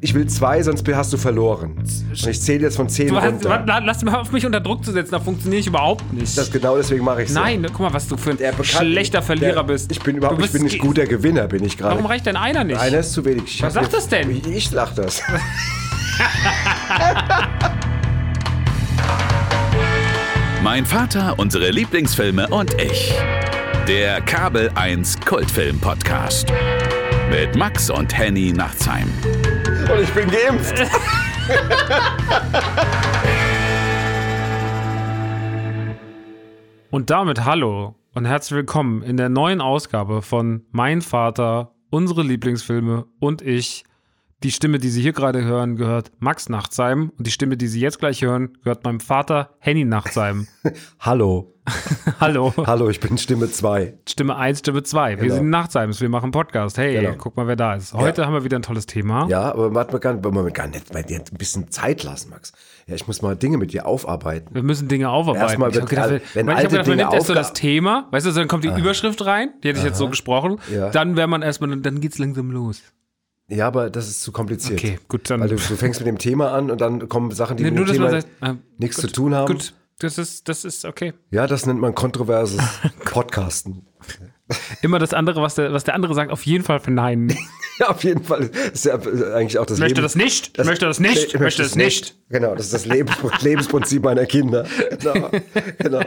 Ich will zwei, sonst hast du verloren. Und ich zähle jetzt von zehn Du hast, runter. warte, lass mal auf mich unter Druck zu setzen, da funktioniere ich überhaupt nicht. Das genau deswegen mache ich Nein, guck mal, was du für ein Der schlechter Verlierer der, bist. Ich bin überhaupt ich bin nicht guter Gewinner, bin ich gerade. Warum reicht denn einer nicht? Einer ist zu wenig. Ich Was sagt das denn? Ich, ich lach das. Mein Vater, unsere Lieblingsfilme und ich. Der Kabel 1 Kultfilm Podcast. Mit Max und Henny Nachtsheim. Und ich bin geimpft. Und damit hallo und herzlich willkommen in der neuen Ausgabe von Mein Vater, unsere Lieblingsfilme und ich. Die Stimme, die Sie hier gerade hören, gehört Max Nachtsheim und die Stimme, die Sie jetzt gleich hören, gehört meinem Vater Henny Nachtsheim. Hallo. Hallo. Hallo, ich bin Stimme 2. Stimme 1, Stimme 2. Wir Genau. sind Nachtseims, wir machen Podcast. Hey, Genau. guck mal, wer da ist. Heute haben wir wieder ein tolles Thema. Ja, aber warte mal, gar, wir gar nicht mal dir ein bisschen Zeit lassen, Max. Ja, ich muss mal Dinge mit dir aufarbeiten. Wir müssen Dinge aufarbeiten. Erstmal wird gedacht, wenn wenn alte gedacht, man nimmt erst so das Thema, weißt du, dann kommt die Überschrift rein, die hätte ich jetzt so gesprochen, Ja. dann wäre man erstmal, dann geht's langsam los. Ja, aber das ist zu kompliziert. Okay, gut, dann- Weil du, du fängst mit dem Thema an und dann kommen Sachen, die Nee, mit nur, dem Thema sagt, äh, nichts gut, zu tun haben. Gut, das ist, das ist okay. Ja, das nennt man kontroverses Podcasten. Immer das andere, was der, was der andere sagt, auf jeden Fall verneinen. Ja, auf jeden Fall. Das ist ja eigentlich auch das Ich möchte Leben- das nicht, ich möchte das nicht, ich möchte das nicht. Genau, das ist das Lebens Lebensprinzip meiner Kinder. Genau. genau.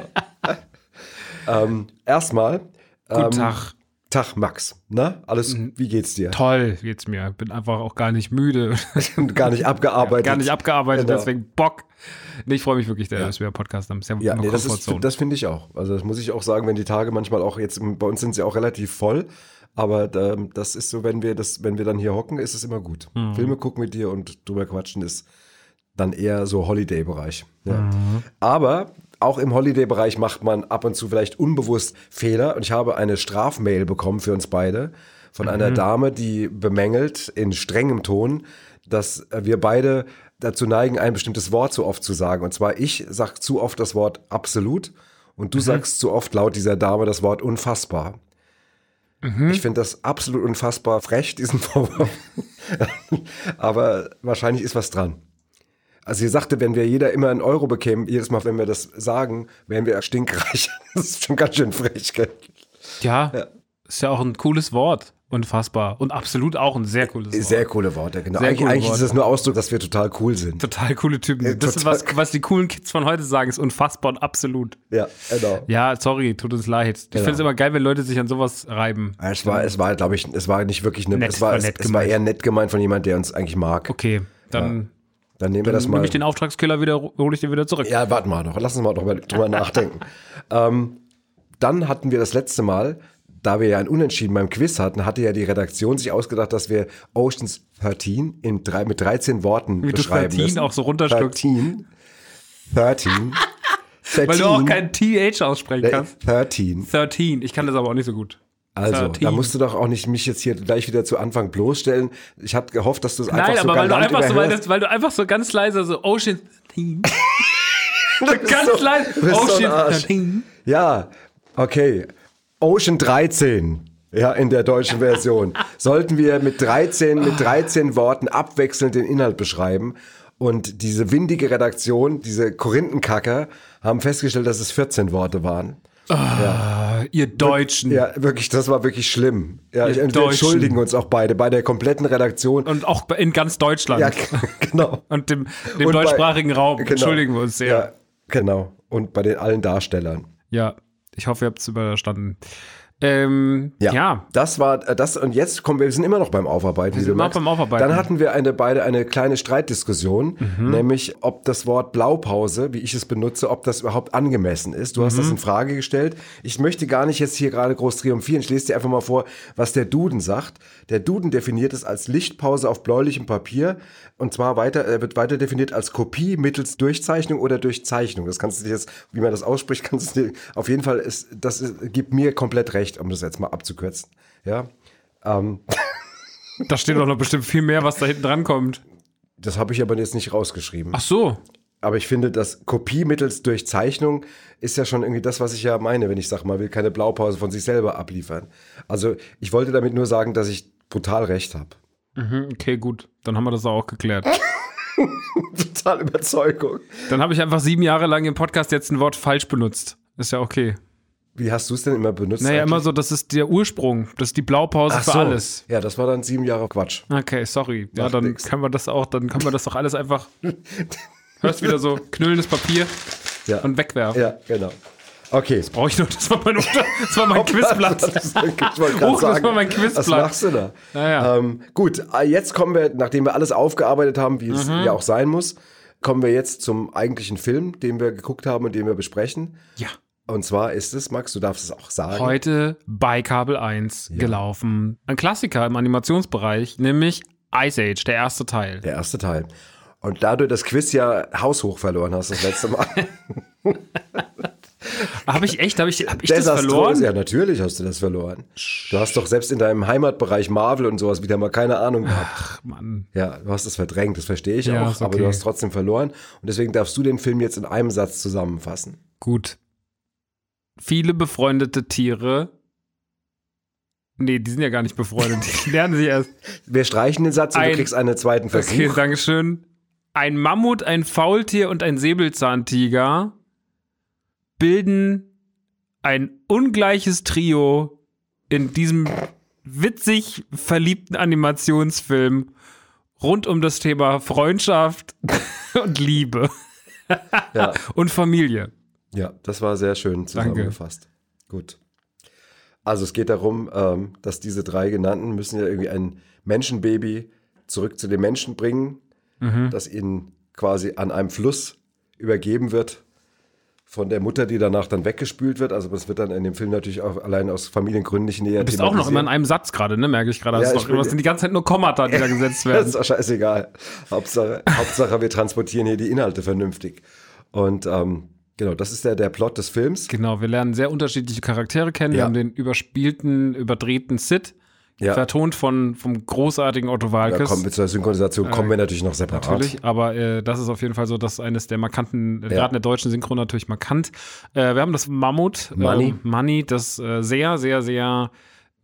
ähm, erstmal, Guten ähm, Tag. Tag Max. Na, alles, Mhm. wie geht's dir? Toll geht's mir. Bin einfach auch gar nicht müde, Gar nicht abgearbeitet. gar nicht abgearbeitet, Genau. deswegen Bock. Nee, ich freue mich wirklich, dass wir Podcast haben. Ist ja, Ja, nee, das, ist, das finde ich auch. Also das muss ich auch sagen, wenn die Tage manchmal auch jetzt, bei uns sind sie auch relativ voll, aber ähm, das ist so, wenn wir das, wenn wir dann hier hocken, ist es immer gut. Mhm. Filme gucken mit dir und drüber quatschen ist dann eher so Holiday-Bereich. Ja. Mhm. Aber auch im Holiday-Bereich macht man ab und zu vielleicht unbewusst Fehler und ich habe eine Strafmail bekommen für uns beide von Mhm. einer Dame, die bemängelt in strengem Ton, dass äh, wir beide dazu neigen, ein bestimmtes Wort zu oft zu sagen. Und zwar ich sage zu oft das Wort absolut und Mhm. du sagst zu oft laut dieser Dame das Wort unfassbar. Mhm. Ich finde das absolut unfassbar frech, diesen Vorwurf. Aber wahrscheinlich ist was dran. Also sie sagte, wenn wir jeder immer einen Euro bekämen, jedes Mal, wenn wir das sagen, wären wir stinkreich. Das ist schon ganz schön frech, gell? Ja, ist ja auch ein cooles Wort. Unfassbar. Und absolut auch ein sehr cooles Wort. Sehr coole Worte, genau. Sehr eigentlich coole eigentlich ist Worte. das nur Ausdruck, dass wir total cool sind. Total coole Typen. Ja, das ist was, was die coolen Kids von heute sagen, ist unfassbar und absolut. Ja, genau. Ja, sorry, tut uns leid. Ich Genau. finde es immer geil, wenn Leute sich an sowas reiben. Es war, es war, glaube ich, es war nicht wirklich eine, Nett, es war, war es, es war eher nett gemeint von jemand, der uns eigentlich mag. Okay, dann Dann nehmen wir das mal. nehme ich den Auftragskiller wieder, hole ich den wieder zurück. Ja, warte mal noch. Lass uns mal noch drüber nachdenken. Ähm, dann hatten wir das letzte Mal, da wir ja ein Unentschieden beim Quiz hatten, hatte ja die Redaktion sich ausgedacht, dass wir Oceans 13 in drei, mit 13 Worten Wie beschreiben 13 müssen. auch so runterschluckst. 13. 13. 13. Weil du auch kein TH aussprechen Äh, kannst. 13. 13. Ich kann das aber auch nicht so gut. Also, 13. da musst du doch auch nicht mich jetzt hier gleich wieder zu Anfang bloßstellen. Ich hatte gehofft, dass du es einfach Nein, so aber weil du, einfach so, weil, das, weil du einfach so ganz leise so Ocean 13. Du bist ganz so- leise. so Ocean. 13. Ja, okay. Ocean 13. Ja, in der deutschen Version. Sollten wir mit 13, mit 13 Worten abwechselnd den Inhalt beschreiben. Und diese windige Redaktion, diese Korinthenkacker, haben festgestellt, dass es 14 Worte waren. Ah, Ihr Deutschen. Ja, wirklich, das war wirklich schlimm. Ja, ich, wir Deutschen. entschuldigen uns auch beide, bei der kompletten Redaktion. Und auch in ganz Deutschland. Ja, genau. Und dem, dem Und bei- deutschsprachigen Raum. Genau. Entschuldigen wir uns sehr. Ja, genau. Und bei den allen Darstellern. Ja, ich hoffe, ihr habt es überstanden. Ähm, ja. Das war äh, das und jetzt kommen wir, wir sind immer noch beim Aufarbeiten. wie sind immer merkst. beim Aufarbeiten. Dann hatten wir eine beide eine kleine Streitdiskussion, Mhm. nämlich ob das Wort Blaupause, wie ich es benutze, ob das überhaupt angemessen ist. Du hast Mhm. das in Frage gestellt. Ich möchte gar nicht jetzt hier gerade groß triumphieren. Ich lese dir einfach mal vor, was der Duden sagt. Der Duden definiert es als Lichtpause auf bläulichem Papier und zwar weiter er wird weiter definiert als Kopie mittels Durchzeichnung oder Durchzeichnung. Das kannst du dir jetzt, wie man das ausspricht, kannst du dir auf jeden Fall ist das ist, gibt mir komplett recht, um das jetzt mal abzukürzen. Ja. Ähm, Da steht doch noch bestimmt viel mehr, was da hinten dran kommt. das habe ich aber jetzt nicht rausgeschrieben. Ach so. Aber ich finde, dass Kopie mittels Durchzeichnung ist ja schon irgendwie das, was ich ja meine, wenn ich sage, man will keine Blaupause von sich selber abliefern. Also ich wollte damit nur sagen, dass ich brutal recht habe. Mhm, okay, gut. Dann haben wir das auch geklärt. Total Überzeugung. Dann habe ich einfach sieben Jahre lang im Podcast jetzt ein Wort falsch benutzt. Ist ja okay. Wie hast du es denn immer benutzt? Naja, eigentlich? immer so, das ist der Ursprung. Das ist die Blaupause Ach für so. alles. Ja, das war dann sieben Jahre Quatsch. Okay, sorry. Ja, Macht dann nix. können wir das auch, dann können wir das doch alles einfach. Hörst wieder so knüllendes Papier Ja, und wegwerfen. ja genau. Okay. Brauche ich noch, das war mein, das war mein Quizplatz. Das, Huch, das war mein Was Quizplatz. machst du da? Naja. Ähm, gut, äh, jetzt kommen wir, nachdem wir alles aufgearbeitet haben, wie es Mhm. ja auch sein muss, kommen wir jetzt zum eigentlichen Film, den wir geguckt haben und den wir besprechen. Ja. Und zwar ist es, Max, du darfst es auch sagen. Heute bei Kabel 1 gelaufen. Ein Klassiker im Animationsbereich, nämlich Ice Age, der erste Teil. Der erste Teil. Und da du das Quiz ja haushoch verloren hast das letzte Mal. Habe ich echt, habe ich, hab ich das verloren? Ja, natürlich hast du das verloren. Du hast doch selbst in deinem Heimatbereich Marvel und sowas wieder mal keine Ahnung gehabt. Ach, Mann. Ja, du hast es verdrängt, das verstehe ich Ja, auch, ist aber okay. du hast trotzdem verloren. Und deswegen darfst du den Film jetzt in einem Satz zusammenfassen. Gut. Viele befreundete Tiere. Nee, die sind ja gar nicht befreundet. Die lernen sich erst. Wir streichen den Satz und Ein- du kriegst einen zweiten Versuch. Okay, Dankeschön. Ein Mammut, ein Faultier und ein Säbelzahntiger bilden ein ungleiches Trio in diesem witzig verliebten Animationsfilm rund um das Thema Freundschaft und Liebe Ja, und Familie. ja, das war sehr schön zusammengefasst. Gut. Also es geht darum, ähm, dass diese drei genannten müssen ja irgendwie ein Menschenbaby zurück zu den Menschen bringen, Mhm. das ihnen quasi an einem Fluss übergeben wird von der Mutter, die danach dann weggespült wird. Also das wird dann in dem Film natürlich auch allein aus Familiengründen nicht näher Du bist auch noch immer in einem Satz gerade, ne? Merke ich gerade. Ja, Das doch- das sind die ganze Zeit nur Kommata, die da gesetzt Das werden. ist auch scheißegal. Hauptsache, Hauptsache, wir transportieren hier die Inhalte vernünftig. Und ähm, genau, das ist der, der Plot des Films. Genau, wir lernen sehr unterschiedliche Charaktere kennen. Wir Ja. haben den überspielten, überdrehten Sid, Ja. vertont von, vom großartigen Otto Da Walkes. kommen wir zur Synchronisation, kommen wir natürlich noch separat. Äh, Natürlich, aber äh, das ist auf jeden Fall so, dass eines der markanten, äh, Ja. gerade in der deutschen Synchron natürlich markant. Äh, wir haben das Mammut, Money. äh, Money, das äh, sehr, sehr, sehr,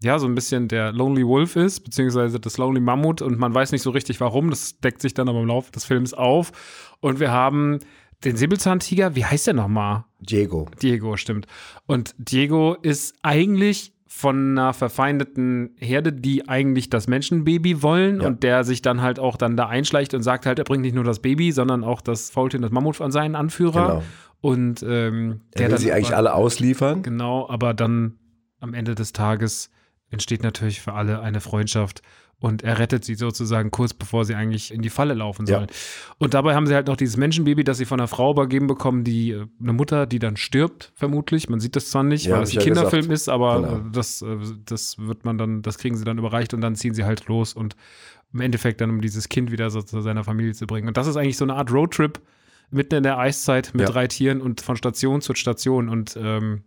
ja, so ein bisschen der Lonely Wolf ist, beziehungsweise das Lonely Mammut und man weiß nicht so richtig warum. Das deckt sich dann aber im Laufe des Films auf. Und wir haben den Säbelzahntiger, wie heißt der nochmal? Diego. Diego, stimmt. Und Diego ist eigentlich von einer verfeindeten Herde, die eigentlich das Menschenbaby wollen Ja. und der sich dann halt auch dann da einschleicht und sagt halt, er bringt nicht nur das Baby, sondern auch das Faultier und das Mammut an seinen Anführer. Genau. Und ähm, Der der will dann sie eigentlich aber- alle ausliefern. Genau, aber dann am Ende des Tages entsteht natürlich für alle eine Freundschaft und er rettet sie sozusagen kurz bevor sie eigentlich in die Falle laufen Ja. sollen. Und dabei haben sie halt noch dieses Menschenbaby, das sie von einer Frau übergeben bekommen, die äh, eine Mutter, die dann stirbt, vermutlich. Man sieht das zwar nicht, Ja, weil ich ein ja Kinderfilm gesagt. ist, aber Genau. äh, das, äh, das wird man dann, das kriegen sie dann überreicht und dann ziehen sie halt los und im Endeffekt dann, um dieses Kind wieder so zu seiner Familie zu bringen. Und das ist eigentlich so eine Art Roadtrip mitten in der Eiszeit mit Ja. drei Tieren und von Station zu Station. Und ähm,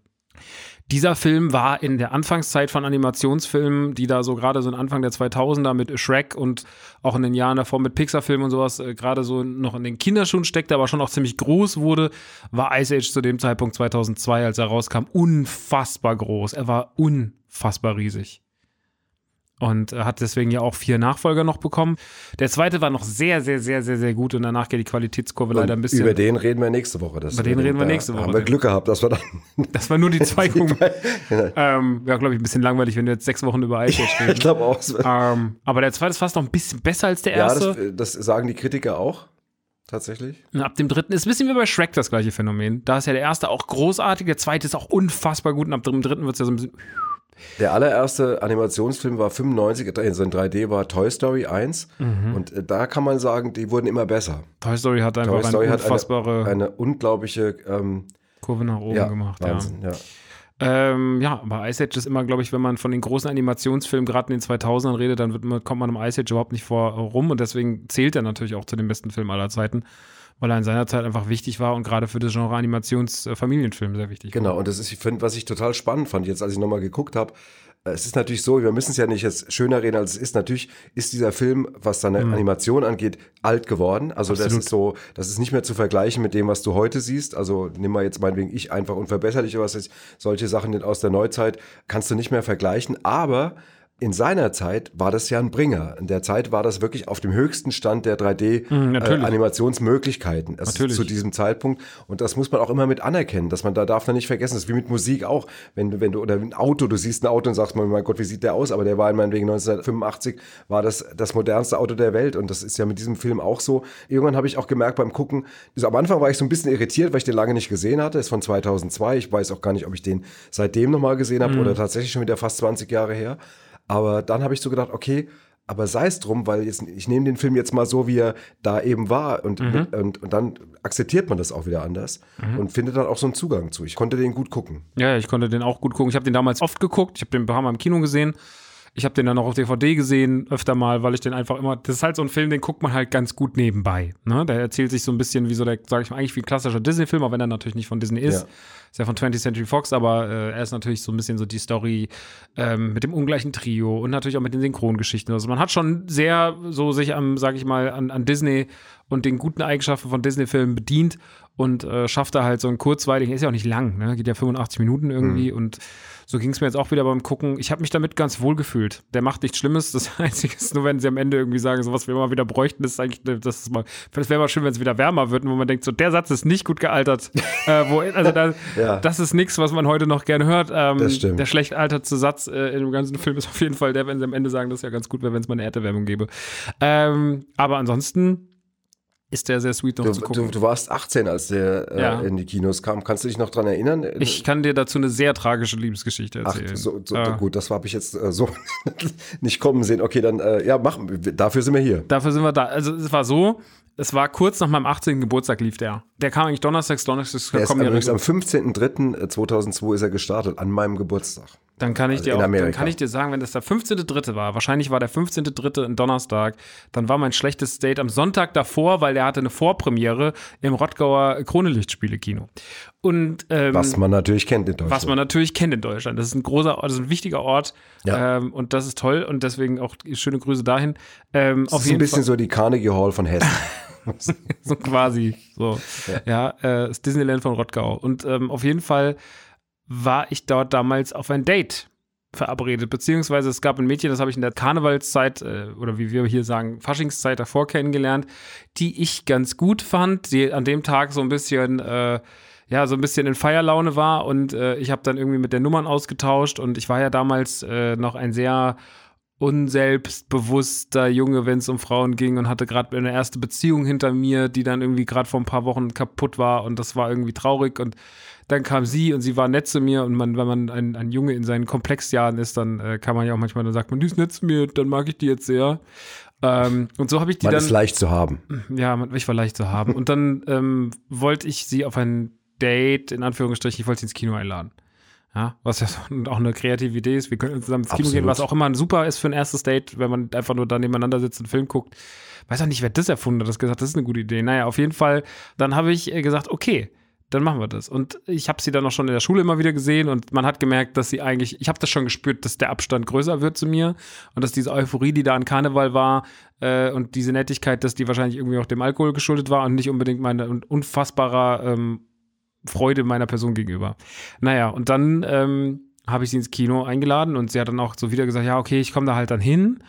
dieser Film war in der Anfangszeit von Animationsfilmen, die da so gerade so in Anfang der 2000er mit Shrek und auch in den Jahren davor mit Pixar-Filmen und sowas äh, gerade so noch in den Kinderschuhen steckte, aber schon auch ziemlich groß wurde, war Ice Age zu dem Zeitpunkt 2002, als er rauskam, unfassbar groß. Er war unfassbar riesig. Und er hat deswegen ja auch vier Nachfolger noch bekommen. Der zweite war noch sehr, sehr, sehr, sehr, sehr gut und danach geht die Qualitätskurve leider ein Und bisschen. über den reden wir nächste Woche. Über den reden wir nächste Woche. Haben wir Glück gehabt, dass wir dann. Das war nur die zwei Gucken. ähm, Wäre, glaube ich, ein bisschen langweilig, wenn wir jetzt sechs Wochen über Ice Age ich reden. glaube auch. ähm, aber der zweite ist fast noch ein bisschen besser als der Ja, erste. das, das sagen die Kritiker auch. Tatsächlich. Und ab dem dritten ist ein bisschen wie bei Shrek das gleiche Phänomen. Da ist ja der erste auch großartig, der zweite ist auch unfassbar gut und ab dem dritten wird es ja so ein bisschen. Der allererste Animationsfilm war 95, also in 3D war Toy Story 1. Mhm. Und äh, da kann man sagen, die wurden immer besser. Toy Story hat einfach Toy Story eine unfassbare eine, eine unglaubliche ähm, Kurve nach oben ja, gemacht. Wahnsinn, ja. Ja. Ähm, ja, aber Ice Age ist immer, glaube ich, wenn man von den großen Animationsfilmen gerade in den 2000ern redet, dann wird kommt man im Ice Age überhaupt nicht vor rum und deswegen zählt er natürlich auch zu den besten Filmen aller Zeiten, weil er in seiner Zeit einfach wichtig war und gerade für das Genre Animations-Familienfilm sehr wichtig war. Genau, und das ist, ich finde, was ich total spannend fand, jetzt als ich nochmal geguckt habe, äh, es ist natürlich so, wir müssen es ja nicht jetzt schöner reden, als es ist. Natürlich ist dieser Film, was seine Animation angeht, alt geworden. Also das Mhm. Absolut. ist so, das ist nicht mehr zu vergleichen mit dem, was du heute siehst. Also nimm mal jetzt meinetwegen ich einfach unverbesserlich oder was ist, solche Sachen aus der Neuzeit kannst du nicht mehr vergleichen. Aber in seiner Zeit war das ja ein Bringer. In der Zeit war das wirklich auf dem höchsten Stand der Mhm, natürlich. 3D-Animationsmöglichkeiten äh, Natürlich. zu diesem Zeitpunkt. Und das muss man auch immer mit anerkennen, dass man da darf man nicht vergessen. Das ist wie mit Musik auch. Wenn du, wenn du, oder ein Auto, du siehst ein Auto und sagst, mein Gott, wie sieht der aus? Aber der war in meinetwegen 1985, war das das modernste Auto der Welt. Und das ist ja mit diesem Film auch so. Irgendwann habe ich auch gemerkt beim Gucken, also am Anfang war ich so ein bisschen irritiert, weil ich den lange nicht gesehen hatte. Ist von 2002. Ich weiß auch gar nicht, ob ich den seitdem nochmal gesehen habe oder tatsächlich schon wieder fast 20 Jahre her. Aber dann habe ich so gedacht, okay, aber sei es drum, weil jetzt, ich nehme den Film jetzt mal so, wie er da eben war und, mit, und, und dann akzeptiert man das auch wieder anders und findet dann auch so einen Zugang zu. Ich konnte den gut gucken. Ja, ich konnte den auch gut gucken. Ich habe den damals oft geguckt. Ich habe den ein paar Mal im Kino gesehen. Ich habe den dann auch auf DVD gesehen, öfter mal, weil ich den einfach immer. Das ist halt so ein Film, den guckt man halt ganz gut nebenbei. Ne? Der erzählt sich so ein bisschen wie so der, sag ich mal, eigentlich wie ein klassischer Disney-Film, auch wenn er natürlich nicht von Disney ist. Ja. Ist ja von 20th Century Fox, aber äh, er ist natürlich so ein bisschen so die Story ähm, mit dem ungleichen Trio und natürlich auch mit den Synchrongeschichten. Also man hat schon sehr so sich am, sag ich mal, an, an Disney und den guten Eigenschaften von Disney-Filmen bedient und äh, schafft da halt so einen kurzweiligen, ist ja auch nicht lang, ne? geht ja 85 Minuten irgendwie und so ging es mir jetzt auch wieder beim Gucken. Ich habe mich damit ganz wohl gefühlt. Der macht nichts Schlimmes. Das Einzige ist nur, wenn sie am Ende irgendwie sagen, so was wir mal wieder bräuchten, ist eigentlich, das ist mal, das wäre mal schön, wenn es wieder wärmer wird, und wo man denkt, so der Satz ist nicht gut gealtert. äh, wo, also da, Ja. das ist nichts, was man heute noch gerne hört. Ähm, Das stimmt. Der schlecht alterte Satz äh, in dem ganzen Film ist auf jeden Fall der, wenn sie am Ende sagen, das ist ja ganz gut wäre, wenn es mal eine Erderwärmung gäbe. Ähm, aber ansonsten ist der sehr sweet noch Du, zu du, gucken. du warst 18, als der äh, Ja. in die Kinos kam. Kannst du dich noch dran erinnern? ich kann dir dazu eine sehr tragische Liebesgeschichte Ach, erzählen. so, so, Äh, gut, das habe ich jetzt äh, so nicht kommen sehen. Okay, dann, äh, ja, machen wir. Dafür sind wir hier. Dafür sind wir da. Also es war so, es war kurz nach meinem 18. Geburtstag lief der. Der kam eigentlich donnerstags, donnerstags Der ist übrigens am regel- 15.03.2002 ist er gestartet, an meinem Geburtstag. Dann kann ich Also dir auch, dann kann ich dir sagen, wenn das der 15.3. war, wahrscheinlich war der 15.3. ein Donnerstag, dann war mein schlechtes Date am Sonntag davor, weil der hatte eine Vorpremiere im Rottgauer Kronelichtspiele-Kino. Und ähm, Was man natürlich kennt in Deutschland. was man natürlich kennt in Deutschland. Das ist ein großer Ort, das ist ein wichtiger Ort. Ja. Ähm, und das ist toll und deswegen auch schöne Grüße dahin. Ähm, das auf ist ein bisschen Fall so die Carnegie Hall von Hessen. so quasi. So. Ja, äh, das Disneyland von Rottgau. Und ähm, auf jeden Fall war ich dort damals auf ein Date verabredet, beziehungsweise es gab ein Mädchen, das habe ich in der Karnevalszeit äh, oder wie wir hier sagen, Faschingszeit davor kennengelernt, die ich ganz gut fand, die an dem Tag so ein bisschen äh, ja, so ein bisschen in Feierlaune war. Und äh, ich habe dann irgendwie mit der Nummern ausgetauscht. Und ich war ja damals äh, noch ein sehr unselbstbewusster Junge, wenn es um Frauen ging und hatte gerade eine erste Beziehung hinter mir, die dann irgendwie gerade vor ein paar Wochen kaputt war. Und das war irgendwie traurig. Und dann kam sie und sie war nett zu mir und man, wenn man ein, ein Junge in seinen Komplexjahren ist, dann äh, kann man ja auch manchmal, dann sagt man, die ist nett zu mir, dann mag ich die jetzt sehr. Ähm, und so habe ich die Man dann ist leicht zu haben. ja, man- ich war leicht zu haben. Und dann ähm, wollte ich sie auf ein Date, in Anführungsstrichen, ich wollte sie ins Kino einladen. Ja, was ja auch eine kreative Idee ist. Wir können zusammen ins Kino Absolut. gehen, was auch immer super ist für ein erstes Date, wenn man einfach nur da nebeneinander sitzt und einen Film guckt. Weiß auch nicht, wer das erfunden hat, das gesagt, das ist eine gute Idee. Naja, auf jeden Fall, dann habe ich äh, gesagt, okay, dann machen wir das. Und ich habe sie dann auch schon in der Schule immer wieder gesehen und man hat gemerkt, dass sie eigentlich, ich habe das schon gespürt, dass der Abstand größer wird zu mir und dass diese Euphorie, die da an Karneval war äh, und diese Nettigkeit, dass die wahrscheinlich irgendwie auch dem Alkohol geschuldet war und nicht unbedingt meine un- unfassbarer ähm, Freude meiner Person gegenüber. Naja, und dann ähm, habe ich sie ins Kino eingeladen und sie hat dann auch so wieder gesagt, ja, okay, ich komme da halt dann hin.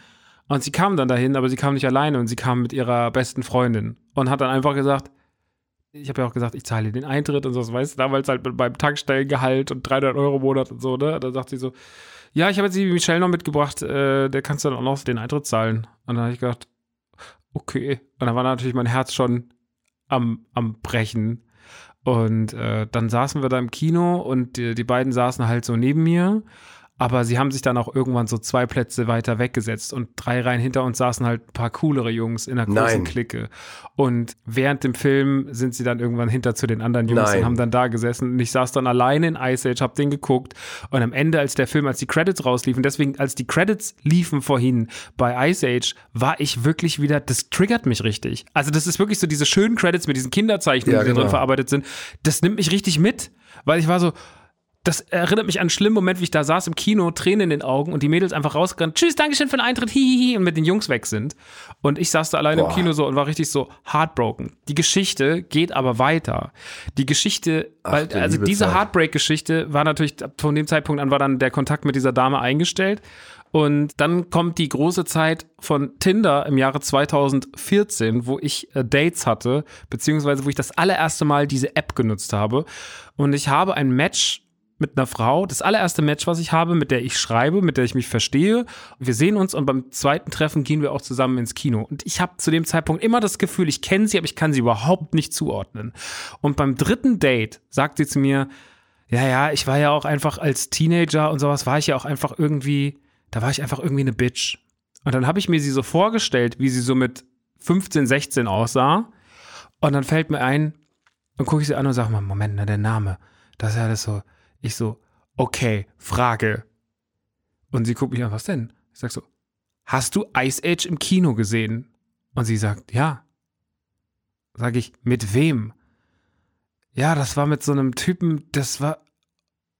Und sie kam dann dahin, aber sie kam nicht alleine und sie kam mit ihrer besten Freundin und hat dann einfach gesagt, ich habe ja auch gesagt, ich zahle den Eintritt und so, weißt du, damals halt mit beim Tankstellengehalt und 300 Euro im Monat und so, ne? Da sagt sie so, ja, ich habe jetzt die Michelle noch mitgebracht, äh, der kannst du dann auch noch den Eintritt zahlen. Und dann habe ich gedacht, okay. Und dann war natürlich mein Herz schon am, am Brechen. Und äh, dann saßen wir da im Kino und die, die beiden saßen halt so neben mir. Aber sie haben sich dann auch irgendwann so zwei Plätze weiter weggesetzt und drei Reihen hinter uns saßen halt ein paar coolere Jungs in einer großen Nein. Clique. Und während dem Film sind sie dann irgendwann hinter zu den anderen Jungs Nein. und haben dann da gesessen. Und ich saß dann alleine in Ice Age, hab den geguckt. Und am Ende, als der Film, als die Credits rausliefen, deswegen, als die Credits liefen vorhin bei Ice Age, war ich wirklich wieder, das triggert mich richtig. Also das ist wirklich so diese schönen Credits mit diesen Kinderzeichnungen, Ja, die da drin genau. verarbeitet sind. Das nimmt mich richtig mit, weil ich war so, das erinnert mich an einen schlimmen Moment, wie ich da saß im Kino, Tränen in den Augen und die Mädels einfach rausgerannt, tschüss, Dankeschön für den Eintritt, hihihi, und mit den Jungs weg sind. Und ich saß da alleine im. Kino so und war richtig so heartbroken. Die Geschichte geht aber weiter. Die Geschichte, Ach, weil, also diese. Heartbreak-Geschichte war natürlich, von dem Zeitpunkt an war dann der Kontakt mit dieser Dame eingestellt. Und dann kommt die große Zeit von Tinder im Jahre 2014, wo ich äh, Dates hatte, beziehungsweise wo ich das allererste Mal diese App genutzt habe. Und ich habe ein Match mit einer Frau, das allererste Match, was ich habe, mit der ich schreibe, mit der ich mich verstehe. Wir sehen uns und beim zweiten Treffen gehen wir auch zusammen ins Kino. Und ich habe zu dem Zeitpunkt immer das Gefühl, ich kenne sie, aber ich kann sie überhaupt nicht zuordnen. Und beim dritten Date sagt sie zu mir, ja, ja, ich war ja auch einfach als Teenager und sowas, war ich ja auch einfach irgendwie, da war ich einfach irgendwie eine Bitch. Und dann habe ich mir sie so vorgestellt, wie sie so mit 15, 16 aussah. Und dann fällt mir ein, und gucke ich sie an und sage mal, Moment, na, der Name, das ist ja alles so, ich so, okay, Frage. Und sie guckt mich an, was denn? Ich sag so, hast du Ice Age im Kino gesehen? Und sie sagt, ja. Sag ich, mit wem? Ja, das war mit so einem Typen, das war,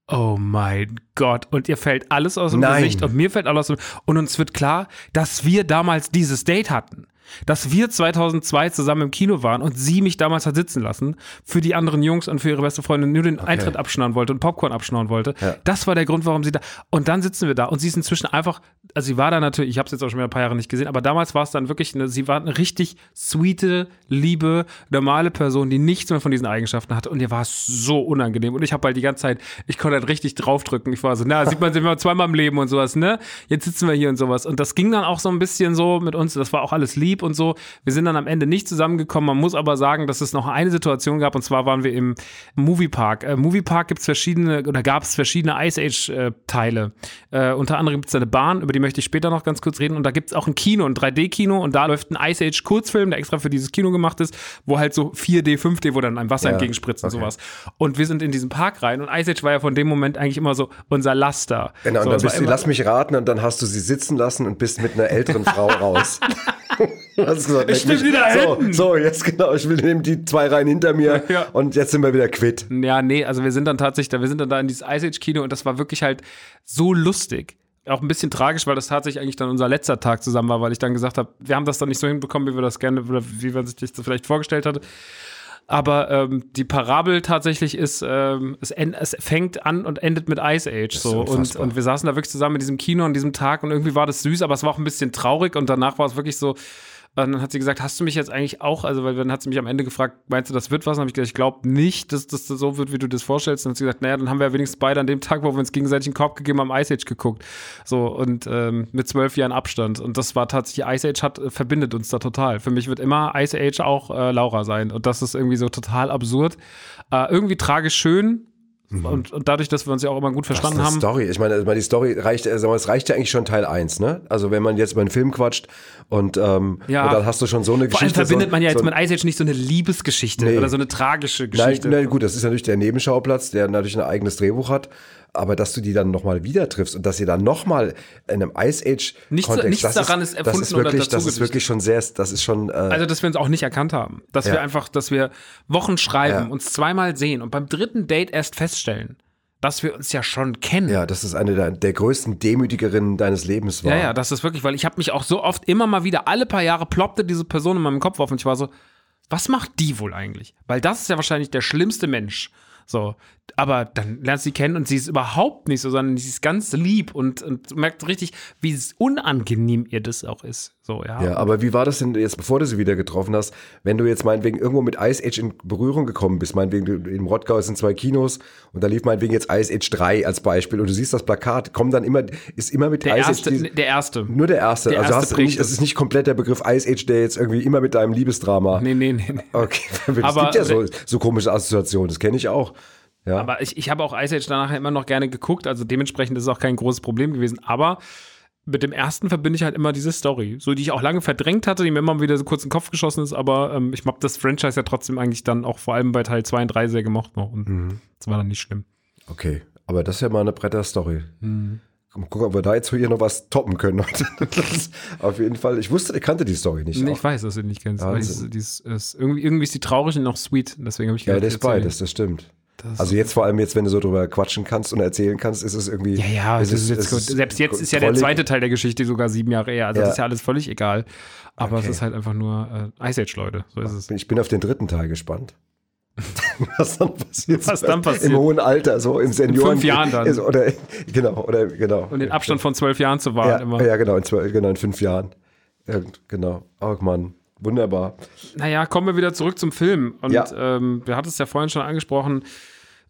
oh mein Gott. Und ihr fällt alles aus dem Nein. Gesicht und mir fällt alles aus dem, und uns wird klar, dass wir damals dieses Date hatten dass wir 2002 zusammen im Kino waren und sie mich damals hat sitzen lassen für die anderen Jungs und für ihre beste Freundin nur den Eintritt abschnauen wollte und Popcorn abschnauen wollte. Ja. Das war der Grund, warum sie da. Und dann sitzen wir da und sie ist inzwischen einfach, also sie war da natürlich, ich habe es jetzt auch schon wieder ein paar Jahre nicht gesehen, aber damals war es dann wirklich, eine, sie war eine richtig sweete, liebe, normale Person, die nichts mehr von diesen Eigenschaften hatte und ihr war es so unangenehm und ich habe halt die ganze Zeit, ich konnte halt richtig draufdrücken. Ich war so, na, sieht man sich mal zweimal im Leben und sowas, ne? Jetzt sitzen wir hier und sowas und das ging dann auch so ein bisschen so mit uns, das war auch alles lieb und so. Wir sind dann am Ende nicht zusammengekommen. Man muss aber sagen, dass es noch eine Situation gab und zwar waren wir im Moviepark. Äh, Moviepark gibt es verschiedene oder gab es verschiedene Ice Age äh. Äh, unter anderem gibt es eine Bahn, über die möchte ich später noch ganz kurz reden und da gibt es auch ein Kino, ein 3D-Kino und da läuft ein Ice Age Kurzfilm, der extra für dieses Kino gemacht ist, wo halt so 4D, 5D, wo dann einem Wasser Ja, entgegenspritzt und okay. sowas. Und wir sind in diesen Park rein und Ice Age war ja von dem Moment eigentlich immer so unser Laster. Genau, so, und dann bist du, lass mich raten, und dann hast du sie sitzen lassen und bist mit einer älteren Frau raus. Hast gesagt, Ich stehe mich- wieder so, hinten. so, jetzt genau, ich will nehmen die zwei Reihen hinter mir Ja. und jetzt sind wir wieder quitt. Ja, nee, also wir sind dann tatsächlich, da, wir sind dann da in dieses Ice Age Kino und das war wirklich halt so lustig. Auch ein bisschen tragisch, weil das tatsächlich eigentlich dann unser letzter Tag zusammen war, weil ich dann gesagt habe, wir haben das dann nicht so hinbekommen, wie wir das gerne oder wie man sich das vielleicht vorgestellt hatte. Aber ähm, die Parabel tatsächlich ist, ähm, es, es fängt an und endet mit Ice Age. So. Und, und wir saßen da wirklich zusammen in diesem Kino an diesem Tag und irgendwie war das süß, aber es war auch ein bisschen traurig und danach war es wirklich so. Und dann hat sie gesagt, hast du mich jetzt eigentlich auch, also weil dann hat sie mich am Ende gefragt, meinst du, das wird was? Und dann habe ich gesagt, ich glaube nicht, dass das so wird, wie du das vorstellst. Und dann hat sie gesagt, naja, dann haben wir ja wenigstens beide an dem Tag, wo wir uns gegenseitig einen Korb gegeben haben, Ice Age geguckt. So, und ähm, mit zwölf Jahren Abstand. Und das war tatsächlich, Ice Age hat, äh, verbindet uns da total. Für mich wird immer Ice Age auch äh, Laura sein. Und das ist irgendwie so total absurd. Äh, irgendwie tragisch schön. Und, und dadurch, dass wir uns ja auch immer gut verstanden haben. Story. Ich meine, die Story reicht, also es reicht ja eigentlich schon Teil 1, ne? Also wenn man jetzt über einen Film quatscht und, ähm, Ja. und dann hast du schon so eine Vor allem Geschichte. verbindet so, man ja jetzt so, mit Ice Age nicht so eine Liebesgeschichte Nee. oder so eine tragische Nein, Geschichte. nein, gut, das ist natürlich der Nebenschauplatz, der natürlich ein eigenes Drehbuch hat. Aber dass du die dann nochmal wieder triffst und dass ihr dann nochmal in einem Ice Age Nichts- Kontext, nichts das daran ist, ist erfunden das ist oder wirklich, das ist wirklich schon sehr, das ist schon, äh, Also, dass wir uns auch nicht erkannt haben. Dass Ja. wir einfach, dass wir Wochen schreiben, Ja. uns zweimal sehen und beim dritten Date erst feststellen, dass wir uns ja schon kennen. ja, das ist eine der, der größten Demütigerinnen deines Lebens war. Ja, ja, das ist wirklich, weil ich habe mich auch so oft immer mal wieder, alle paar Jahre ploppte diese Person in meinem Kopf auf und ich war so, was macht die wohl eigentlich? Weil das ist ja wahrscheinlich der schlimmste Mensch. So, aber dann lernst du sie kennen und sie ist überhaupt nicht so, sondern sie ist ganz lieb und, und merkt richtig, wie unangenehm ihr das auch ist. So, ja. Ja, aber wie war das denn jetzt, bevor du sie wieder getroffen hast, wenn du jetzt meinetwegen irgendwo mit Ice Age in Berührung gekommen bist, meinetwegen im Rottgau sind zwei Kinos und da lief meinetwegen jetzt Ice Age 3 als Beispiel und du siehst das Plakat, kommen dann immer, ist immer mit der Ice erste, Age, die- der erste. nur der erste, Der also erste hast nicht, es ist nicht komplett der Begriff Ice Age, der jetzt irgendwie immer mit deinem Liebesdrama, Nee, nee, nee. nee. okay, es gibt ja so, so komische Assoziationen, das kenne ich auch, ja. Aber ich, ich habe auch Ice Age danach immer noch gerne geguckt, also dementsprechend ist es auch kein großes Problem gewesen. Aber mit dem ersten verbinde ich halt immer diese Story, so die ich auch lange verdrängt hatte, die mir immer wieder so kurz in den Kopf geschossen ist, aber ähm, ich habe das Franchise ja trotzdem eigentlich dann auch vor allem bei Teil 2 und 3 sehr gemocht noch und Mhm. das war dann nicht schlimm. Okay, aber das ist ja mal eine Bretter-Story. Mal gucken, ob wir da jetzt hier noch was toppen können. Auf jeden Fall. Ich wusste, ich kannte die Story nicht. Nee, ich weiß, dass du die nicht kennst. die ist, ist, irgendwie, irgendwie ist die traurig und noch sweet, deswegen habe ich ja, das ist beides, das stimmt. Das- also jetzt vor allem jetzt, wenn du so drüber quatschen kannst und erzählen kannst, ist es irgendwie. Ja, ja, es ist jetzt gut. selbst jetzt ist ja der zweite Teil der Geschichte sogar sieben Jahre eher. Also Ja. das ist ja alles völlig egal. Aber Okay. es ist halt einfach nur äh, Ice Age, Leute. So ist es. Ich bin auf den dritten Teil gespannt. was dann passiert. Was dann passiert. Im hohen Alter, so im Senioren. fünf Jahren dann. Ist, oder, genau, oder, genau. Und den Abstand von zwölf Jahren zu wahren ja, immer. ja, genau, in, zwölf, genau, in fünf Jahren. Ja, genau. Oh Mann, wunderbar. Naja, kommen wir wieder zurück zum Film. Und Ja. ähm, wir hatten es ja vorhin schon angesprochen,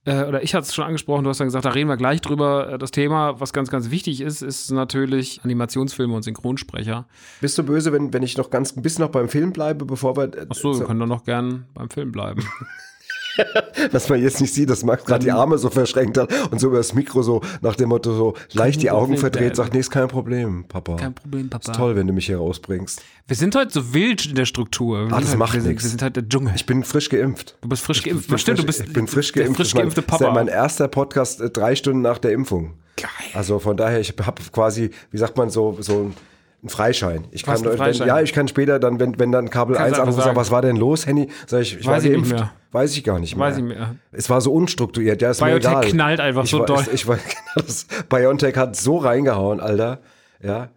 äh, oder ich hatte es schon angesprochen, du hast dann gesagt, da reden wir gleich drüber. Äh, Das Thema, was ganz, ganz wichtig ist, ist natürlich Animationsfilme und Synchronsprecher. Bist du böse, wenn, wenn ich noch ganz ein bisschen noch beim Film bleibe, bevor wir. äh, Achso, wir können doch noch gern beim Film bleiben. Was man jetzt nicht sieht, dass Max gerade die Arme so verschränkt hat und so über das Mikro so nach dem Motto so leicht die Augen verdreht, sagt, nee, ist kein Problem, Papa. Kein Problem, Papa. Ist toll, wenn du mich hier rausbringst. Wir sind heute so wild in der Struktur. Wir Ah, das halt, macht nix. Wir sind halt der Dschungel. Ich bin frisch geimpft. du bist frisch geimpft. Ich bin Stimmt, frisch, du bist ich bin frisch geimpft. frisch Das ist mein- geimpfte Das ist ja Papa. mein erster Podcast äh, drei Stunden nach der Impfung. Geil. Also von daher, ich habe quasi, wie sagt man so, so ein einen Freischein. Ich kann, Freischein. Wenn, ja, ich kann später dann, wenn, wenn dann Kabel Kannst 1 einfach anruft, sagen. was war denn los, Henny? Sag ich, ich war Weiß ich nicht geimpft. mehr. Weiß ich gar nicht mehr. Weiß ich mehr. Es war so unstrukturiert, ja, ist Biotech knallt einfach ich so war, doll. Ich, ich war, das, Biontech hat so reingehauen, Alter. Ja,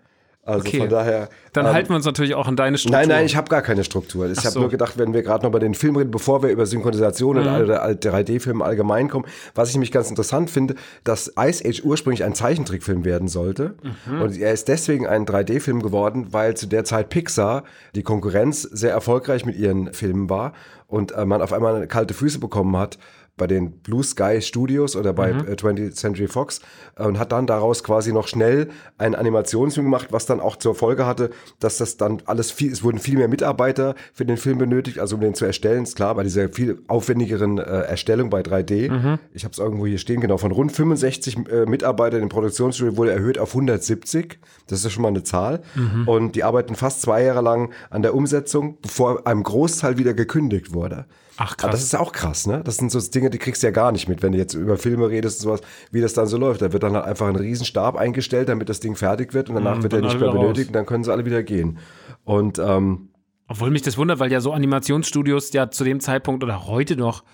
also Okay. von daher. Dann ähm, halten wir uns natürlich auch an deine Struktur. Nein, nein, ich habe gar keine Struktur. Ich habe so. nur gedacht, wenn wir gerade noch bei den Filmen reden, bevor wir über Synchronisation Mhm. und oder 3D-Filme allgemein kommen, was ich nämlich ganz interessant finde, dass Ice Age ursprünglich ein Zeichentrickfilm werden sollte. Mhm. Und er ist deswegen ein 3D-Film geworden, weil zu der Zeit Pixar, die Konkurrenz, sehr erfolgreich mit ihren Filmen war und äh, man auf einmal kalte Füße bekommen hat bei den Blue Sky Studios oder bei Mhm. äh, 20th Century Fox äh, und hat dann daraus quasi noch schnell einen Animationsfilm gemacht, was dann auch zur Folge hatte, dass das dann alles viel, es wurden viel mehr Mitarbeiter für den Film benötigt, also um den zu erstellen, ist klar, bei dieser viel aufwendigeren äh, Erstellung bei 3D. Ich habe es irgendwo hier stehen, genau, von rund 65 äh, Mitarbeitern im Produktionsstudio wurde erhöht auf 170. Das ist ja schon mal eine Zahl. Und die arbeiten fast zwei Jahre lang an der Umsetzung, bevor einem Großteil wieder gekündigt wurde. Ach, Aber krass. das ist ja auch krass, ne? Das sind so Dinge, die kriegst du ja gar nicht mit, wenn du jetzt über Filme redest und sowas, wie das dann so läuft. Da wird dann halt einfach ein Riesenstab eingestellt, damit das Ding fertig wird und danach wird er nicht mehr benötigt und dann können sie alle wieder gehen. Und ähm, Obwohl mich das wundert, weil ja so Animationsstudios ja zu dem Zeitpunkt oder heute noch,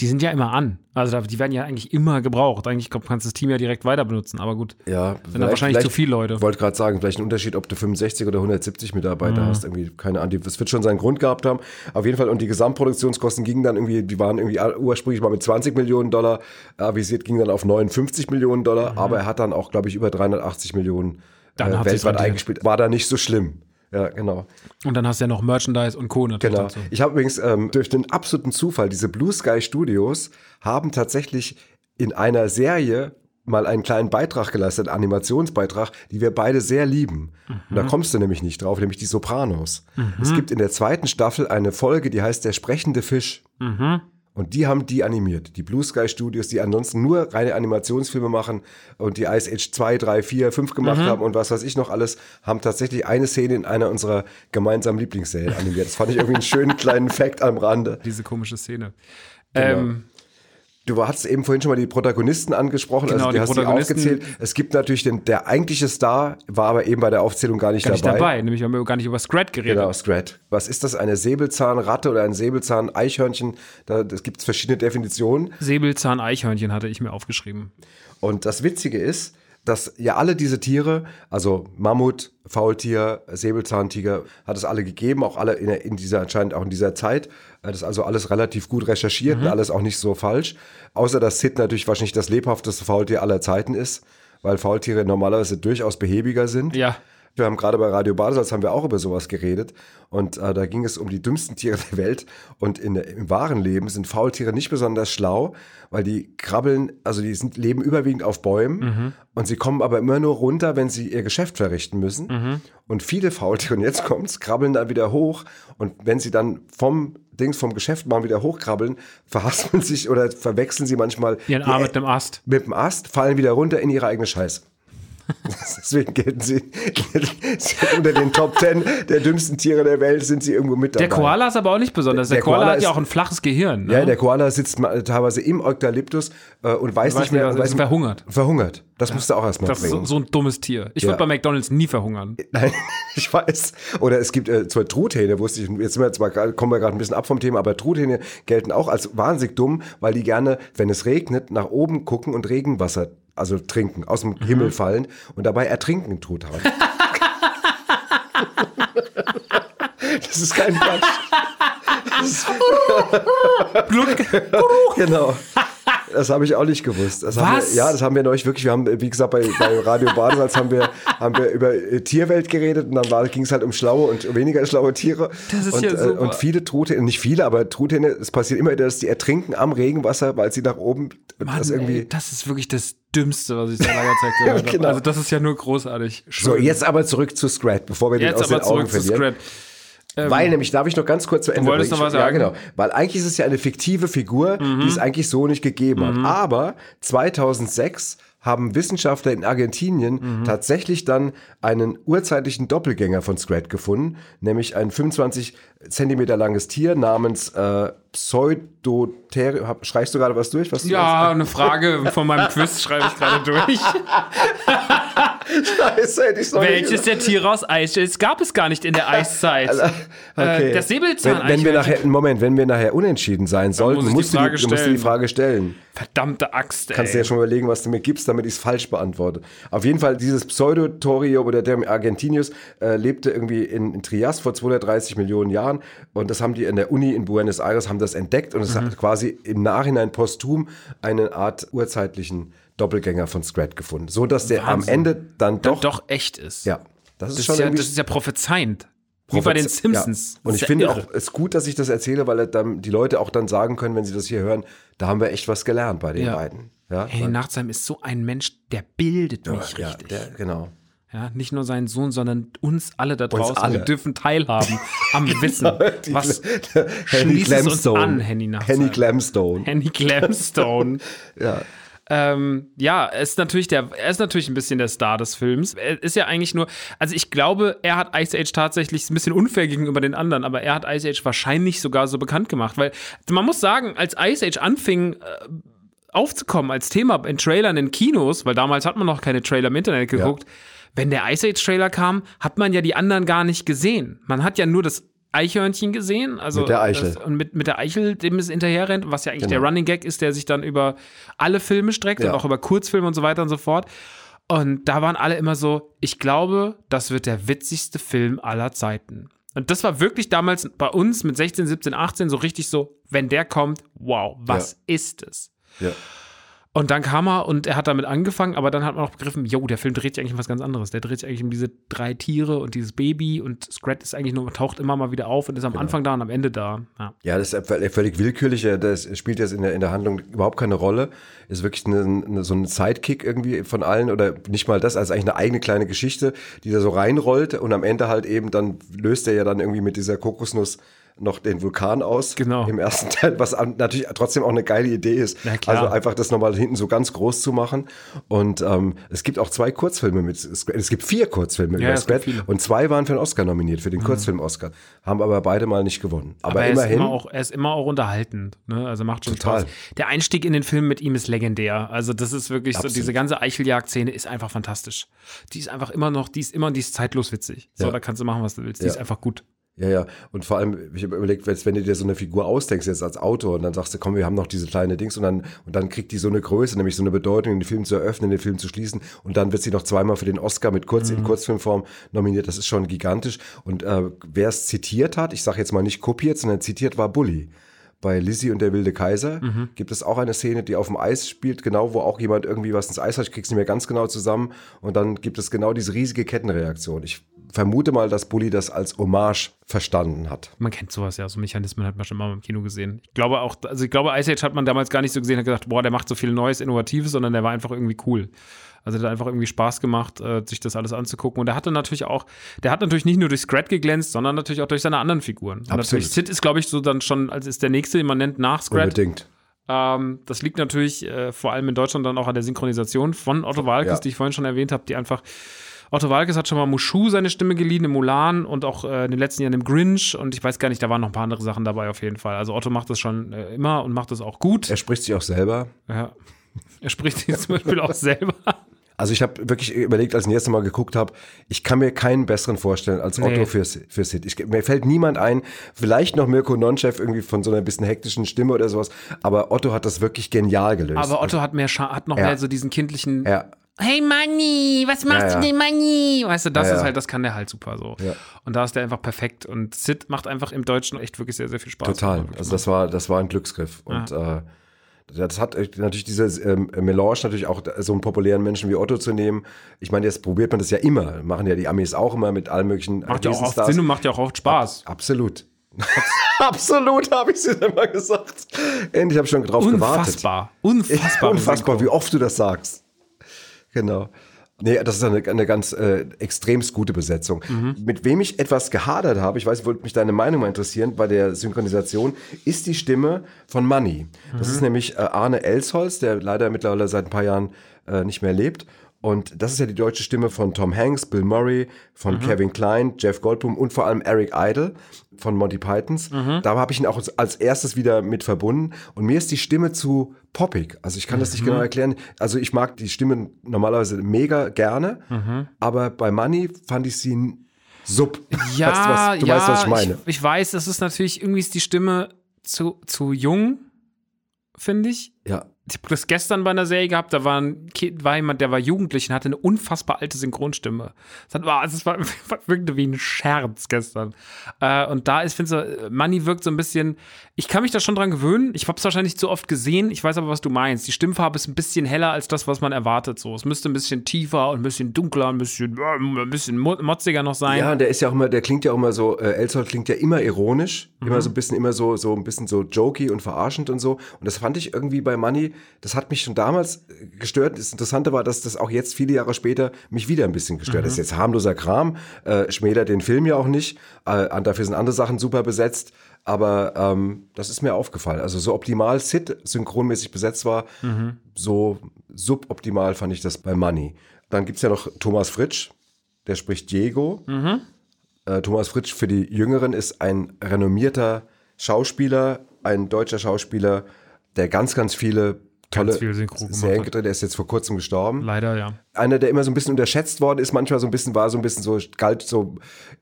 die sind ja immer an. Also die werden ja eigentlich immer gebraucht. Eigentlich kannst du das Team ja direkt weiter benutzen, aber gut. ja, Sind da wahrscheinlich zu viele Leute. Ich wollte gerade sagen, vielleicht ein Unterschied, ob du 65 oder 170 Mitarbeiter Mhm. hast. Irgendwie, keine Ahnung, das wird schon seinen Grund gehabt haben. Auf jeden Fall, und die Gesamtproduktionskosten gingen dann irgendwie, die waren irgendwie ursprünglich mal mit 20 Millionen Dollar avisiert, gingen dann auf 59 Millionen Dollar, aber er hat dann auch, glaube ich, über 380 Millionen Mhm. Dann äh, weltweit eingespielt. War da nicht so schlimm. Ja, genau. Und dann hast du ja noch Merchandise und Co. natürlich Genau. dazu. Ich habe übrigens ähm, durch den absoluten Zufall, diese Blue Sky Studios haben tatsächlich in einer Serie mal einen kleinen Beitrag geleistet, einen Animationsbeitrag, die wir beide sehr lieben. Und da kommst du nämlich nicht drauf, nämlich die Sopranos. Es gibt in der zweiten Staffel eine Folge, die heißt Der sprechende Fisch. Und die haben die animiert. Die Blue Sky Studios, die ansonsten nur reine Animationsfilme machen und die Ice Age 2, 3, 4, 5 gemacht haben und was weiß ich noch alles, haben tatsächlich eine Szene in einer unserer gemeinsamen Lieblingsserien animiert. Das fand ich irgendwie einen schönen kleinen Fact am Rande. Diese komische Szene. Genau. Ähm, Du hast eben vorhin schon mal die Protagonisten angesprochen, Genau, also die die hast du Protagonisten- aufgezählt. Es gibt natürlich den, der eigentliche Star, war aber eben bei der Aufzählung gar nicht gar nicht dabei. dabei. Nämlich haben wir gar nicht über Scrat geredet. Genau, Scrat. Was ist das? Eine Säbelzahnratte oder ein Säbelzahn-Eichhörnchen? Da das gibt es verschiedene Definitionen. Säbelzahn-Eichhörnchen hatte ich mir aufgeschrieben. Und das Witzige ist, dass ja alle diese Tiere, also Mammut, Faultier, Säbelzahntiger, hat es alle gegeben, auch alle in, in dieser, anscheinend auch in dieser Zeit. Das ist also alles relativ gut recherchiert und alles auch nicht so falsch. Außer dass Sid natürlich wahrscheinlich das lebhafteste Faultier aller Zeiten ist, weil Faultiere normalerweise durchaus behäbiger sind. Ja. Wir haben gerade bei Radio Badesalz haben wir auch über sowas geredet und äh, da ging es um die dümmsten Tiere der Welt und in, im wahren Leben sind Faultiere nicht besonders schlau, weil die krabbeln, also die sind, leben überwiegend auf Bäumen und sie kommen aber immer nur runter, wenn sie ihr Geschäft verrichten müssen und viele Faultiere, und jetzt kommt's, krabbeln dann wieder hoch und wenn sie dann vom Dings vom Geschäft mal wieder hochkrabbeln, verhaspeln sich oder verwechseln sie manchmal Ihren Arm mit einem Ast. mit dem Ast, fallen wieder runter in ihre eigene Scheiße. Deswegen gelten sie, unter den Top Ten der dümmsten Tiere der Welt, sind sie irgendwo mit dabei. Der Koala ist aber auch nicht besonders. Der, Der Koala, Koala hat ja auch ein flaches Gehirn. Ne? Ja, der Koala sitzt teilweise im Eukalyptus äh, und weiß, Weiß nicht mehr. weiß ist verhungert. Verhungert. Das musst du auch erstmal das ist so, bringen. so ein dummes Tier. Ich Ja. würde bei McDonalds nie verhungern. Nein, ich weiß. Oder es gibt äh, zwar Truthähne, wusste ich, jetzt sind wir zwar, kommen wir gerade ein bisschen ab vom Thema, aber Truthähne gelten auch als wahnsinnig dumm, weil die gerne, wenn es regnet, nach oben gucken und Regenwasser, also trinken, aus dem Himmel fallen und dabei ertrinken Truthahn. das ist kein Quatsch. genau. Das habe ich auch nicht gewusst. Das Was? wir, ja, das haben wir neulich wirklich. Wir haben, wie gesagt, bei, bei Radio Badesalz haben wir, haben wir über äh, Tierwelt geredet und dann ging es halt um schlaue und weniger schlaue Tiere. Das ist und, ja äh, super. und viele Truthähne, nicht viele, aber Truthähne, es passiert immer wieder, dass die ertrinken am Regenwasser, weil sie nach oben Mann, das irgendwie. ey, das ist wirklich das Dümmste, was ich seit langer Zeit gehört habe. Genau. Also das ist ja nur großartig. so, Schön. jetzt aber zurück zu Scrat, bevor wir den Jetzt aus den aber Augen zurück zu verlieren. Scrat. Weil nämlich, darf ich noch ganz kurz zu Ende wolltest bringen? noch was ja, sagen? Mhm. genau. Weil eigentlich ist es ja eine fiktive Figur, die es eigentlich so nicht gegeben hat. Aber 2006 haben Wissenschaftler in Argentinien Mhm. tatsächlich dann einen urzeitlichen Doppelgänger von Scrat gefunden, nämlich ein 25 Zentimeter langes Tier namens äh, Pseudotherium. Schreichst du gerade was durch? Was Ja, eine Frage von meinem Quiz schreibe ich gerade durch. Scheiße, hätte nicht Welches der Tiere aus Eichhörnchen gab es gar nicht in der Eiszeit? Okay. Äh, das Säbelzahn wenn, wenn wir nachher, Moment, wenn wir nachher unentschieden sein sollten, muss ich die musst, du die, musst du die. Frage stellen. Verdammte Axt, ey. Kannst du ja schon überlegen, was du mir gibst, damit ich es falsch beantworte. Auf jeden Fall, dieses Pseudotorio oder der Argentinius äh, lebte irgendwie in, in Trias vor 230 Millionen Jahren und das haben die in der Uni in Buenos Aires haben das entdeckt und es Mhm. hat quasi im Nachhinein posthum eine Art urzeitlichen Doppelgänger von Scrat gefunden, so dass der am Wahnsinn. Ende dann doch, Doch echt ist. ja, das ist Das schon ist, ja, das ist ja prophezeiend. Wie bei den Simpsons. Ja. Und ich finde irre. auch, es ist gut, dass ich das erzähle, weil dann die Leute auch dann sagen können, wenn sie das hier hören, da haben wir echt was gelernt bei den Ja. beiden. Ja, Henny Nachtsheim ist so ein Mensch, der bildet mich ja, richtig. der, genau. Ja, nicht nur seinen Sohn, sondern uns alle da draußen. alle. Wir dürfen teilhaben am Wissen. Die- Was Henny schließt es uns Glamstone. an, Henny? Henny Glamstone. Henny Glamstone. Ja. Ähm, ja, er ist natürlich der, er ist natürlich ein bisschen der Star des Films. Er ist ja eigentlich nur, also ich glaube, er hat Ice Age tatsächlich ein bisschen unfair gegenüber den anderen, aber er hat Ice Age wahrscheinlich sogar so bekannt gemacht, weil man muss sagen, als Ice Age anfing, äh, aufzukommen als Thema in Trailern in Kinos, weil damals hat man noch keine Trailer im Internet geguckt. Wenn der Ice Age Trailer kam, hat man ja die anderen gar nicht gesehen. Man hat ja nur das Eichhörnchen gesehen, also Mit der Eichel. Das, und mit, mit der Eichel, dem es hinterherrennt, was ja eigentlich Genau. der Running Gag ist, der sich dann über alle Filme streckt Ja. und auch über Kurzfilme und so weiter und so fort. Und da waren alle immer so, ich glaube, das wird der witzigste Film aller Zeiten. Und das war wirklich damals bei uns mit 16, 17, 18 so richtig so, wenn der kommt, wow, was ist es? Ja. Und dann kam er und er hat damit angefangen, aber dann hat man auch begriffen, jo, der Film dreht sich eigentlich um was ganz anderes. Der dreht sich eigentlich um diese drei Tiere und dieses Baby und Scrat ist eigentlich nur, taucht immer mal wieder auf und ist am Anfang da und am Ende da. Ja. Ja, das ist völlig willkürlich. Das spielt jetzt in der, in der Handlung überhaupt keine Rolle. Ist wirklich eine, eine, so ein Sidekick irgendwie von allen oder nicht mal das, also eigentlich eine eigene kleine Geschichte, die da so reinrollt und am Ende halt eben dann löst er ja dann irgendwie mit dieser Kokosnuss noch den Vulkan aus Genau. im ersten Teil, was natürlich trotzdem auch eine geile Idee ist. Also einfach das nochmal hinten so ganz groß zu machen. Und ähm, es gibt auch zwei Kurzfilme mit. Es gibt vier Kurzfilme Ja, viele. Mhm. und zwei waren für den Oscar nominiert, für den Kurzfilm-Oscar. Haben aber beide mal nicht gewonnen. Aber, Aber er ist, immerhin. immer auch, er ist immer auch unterhaltend. Ne? Also macht schon Total. Spaß. Der Einstieg in den Film mit ihm ist legendär. Also das ist wirklich Absolut. so, diese ganze Eicheljagd-Szene ist einfach fantastisch. Die ist einfach immer noch, die ist immer, die ist zeitlos witzig. So, Ja. da kannst du machen, was du willst. Die Ja. ist einfach gut. Ja, ja. Und vor allem, ich habe überlegt, wenn du dir so eine Figur ausdenkst jetzt als Autor und dann sagst du, komm, wir haben noch diese kleine Dings und dann, und dann kriegt die so eine Größe, nämlich so eine Bedeutung, den Film zu eröffnen, den Film zu schließen und dann wird sie noch zweimal für den Oscar mit Kurz, Mhm. in Kurzfilmform nominiert. Das ist schon gigantisch. Und äh, wer es zitiert hat, ich sage jetzt mal nicht kopiert, sondern zitiert war Bully. Bei Lizzie und der wilde Kaiser Mhm. gibt es auch eine Szene, die auf dem Eis spielt, genau wo auch jemand irgendwie was ins Eis hat. Ich krieg's nicht mehr ganz genau zusammen. Und dann gibt es genau diese riesige Kettenreaktion. Ich vermute mal, dass Bully das als Hommage verstanden hat. Man kennt sowas ja, so Mechanismen hat man schon mal im Kino gesehen. Ich glaube auch, also ich glaube, Ice Age hat man damals gar nicht so gesehen, hat gedacht, boah, der macht so viel Neues, Innovatives, sondern der war einfach irgendwie cool. Also der hat einfach irgendwie Spaß gemacht, äh, sich das alles anzugucken. Und der hatte natürlich auch, der hat natürlich nicht nur durch Scrat geglänzt, sondern natürlich auch durch seine anderen Figuren. Und natürlich Sid ist, glaube ich, so dann schon, als ist der nächste, den man nennt, nach Scrat. Unbedingt. Ähm, das liegt natürlich äh, vor allem in Deutschland dann auch an der Synchronisation von Otto Walkes, Ja. die ich vorhin schon erwähnt habe, die einfach. Otto Walkes hat schon mal Mushu seine Stimme geliehen im Mulan und auch äh, in den letzten Jahren im Grinch und ich weiß gar nicht, da waren noch ein paar andere Sachen dabei auf jeden Fall. Also Otto macht das schon äh, immer und macht das auch gut. Er spricht sich auch selber. Ja. Er spricht sich zum Beispiel auch selber. Also ich habe wirklich überlegt, als ich das erste Mal geguckt habe, ich kann mir keinen besseren vorstellen als Otto Nee. für, für Sid. Ich, mir fällt niemand ein, vielleicht noch Mirko Nonchef irgendwie von so einer bisschen hektischen Stimme oder sowas, aber Otto hat das wirklich genial gelöst. Aber Otto hat mehr Scha hat noch Ja. mehr so diesen kindlichen Ja. Hey Manni, was machst Ja, ja. du denn, Manni? Weißt du, das Ja, ist halt, das kann der halt super so. Und da ist der einfach perfekt. Und Sid macht einfach im Deutschen echt wirklich sehr, sehr viel Spaß. Total. Also das war, das war ein Glücksgriff. Und äh, das hat äh, natürlich diese ähm, Melange natürlich auch so einen populären Menschen wie Otto zu nehmen. Ich meine, jetzt probiert man das ja immer. Machen ja die Amis auch immer mit allen möglichen macht ja auch oft. Sinn und macht ja auch oft Spaß. Absolut. Absolut, habe ich sie immer gesagt. Endlich habe ich schon drauf gewartet. Unfassbar. Unfassbar. Unfassbar, wie oft du das sagst. Genau. Nee, das ist eine, eine ganz äh, extremst gute Besetzung. Mhm. Mit wem ich etwas gehadert habe, ich weiß, wollte mich deine Meinung mal interessieren bei der Synchronisation, ist die Stimme von Money. Das Mhm. ist nämlich äh, Arne Elsholz, der leider mittlerweile seit ein paar Jahren äh, nicht mehr lebt. Und das ist ja die deutsche Stimme von Tom Hanks, Bill Murray, von Kevin Klein, Jeff Goldblum und vor allem Eric Idle von Monty Pythons. Da habe ich ihn auch als- erstes wieder mit verbunden. Und mir ist die Stimme zu poppig. Also ich kann das nicht genau erklären. Also ich mag die Stimme normalerweise mega gerne, aber bei Money fand ich sie sub. Ja, weißt du, was, du ja, weißt, was ich meine. Ich, ich weiß, das ist natürlich, irgendwie ist die Stimme zu, zu jung, finde ich. ja. Ich habe das gestern bei einer Serie gehabt, da war, ein kind, war jemand, der war jugendlich und hatte eine unfassbar alte Synchronstimme. Das war, also es war, wirkte wie ein Scherz gestern. Äh, und da ist, finde ich, Money wirkt so ein bisschen, ich kann mich da schon dran gewöhnen. Ich habe es wahrscheinlich zu oft gesehen. Ich weiß aber, was du meinst. Die Stimmfarbe ist ein bisschen heller als das, was man erwartet. So, es müsste ein bisschen tiefer und ein bisschen dunkler, ein bisschen, äh, ein bisschen mo- motziger noch sein. Ja, der ist ja auch immer, der klingt ja auch immer so, äh, Elsholt klingt ja immer ironisch, immer so ein bisschen, immer so, so ein bisschen so jokey und verarschend und so. Und das fand ich irgendwie bei Money, das hat mich schon damals äh, gestört. Das Interessante war, dass das auch jetzt viele Jahre später mich wieder ein bisschen gestört. Das ist jetzt harmloser Kram, äh, schmälert den Film ja auch nicht. Äh, dafür sind andere Sachen super besetzt. Aber ähm, das ist mir aufgefallen. Also so optimal Sid synchronmäßig besetzt war, so suboptimal fand ich das bei Money. Dann gibt's ja noch Thomas Fritsch, der spricht Diego. Äh, Thomas Fritsch für die Jüngeren ist ein renommierter Schauspieler, ein deutscher Schauspieler, der ganz, ganz viele tolle Serien. Der ist jetzt vor kurzem gestorben. Leider, ja. Einer, der immer so ein bisschen unterschätzt worden ist, manchmal so ein bisschen war so ein bisschen so, galt so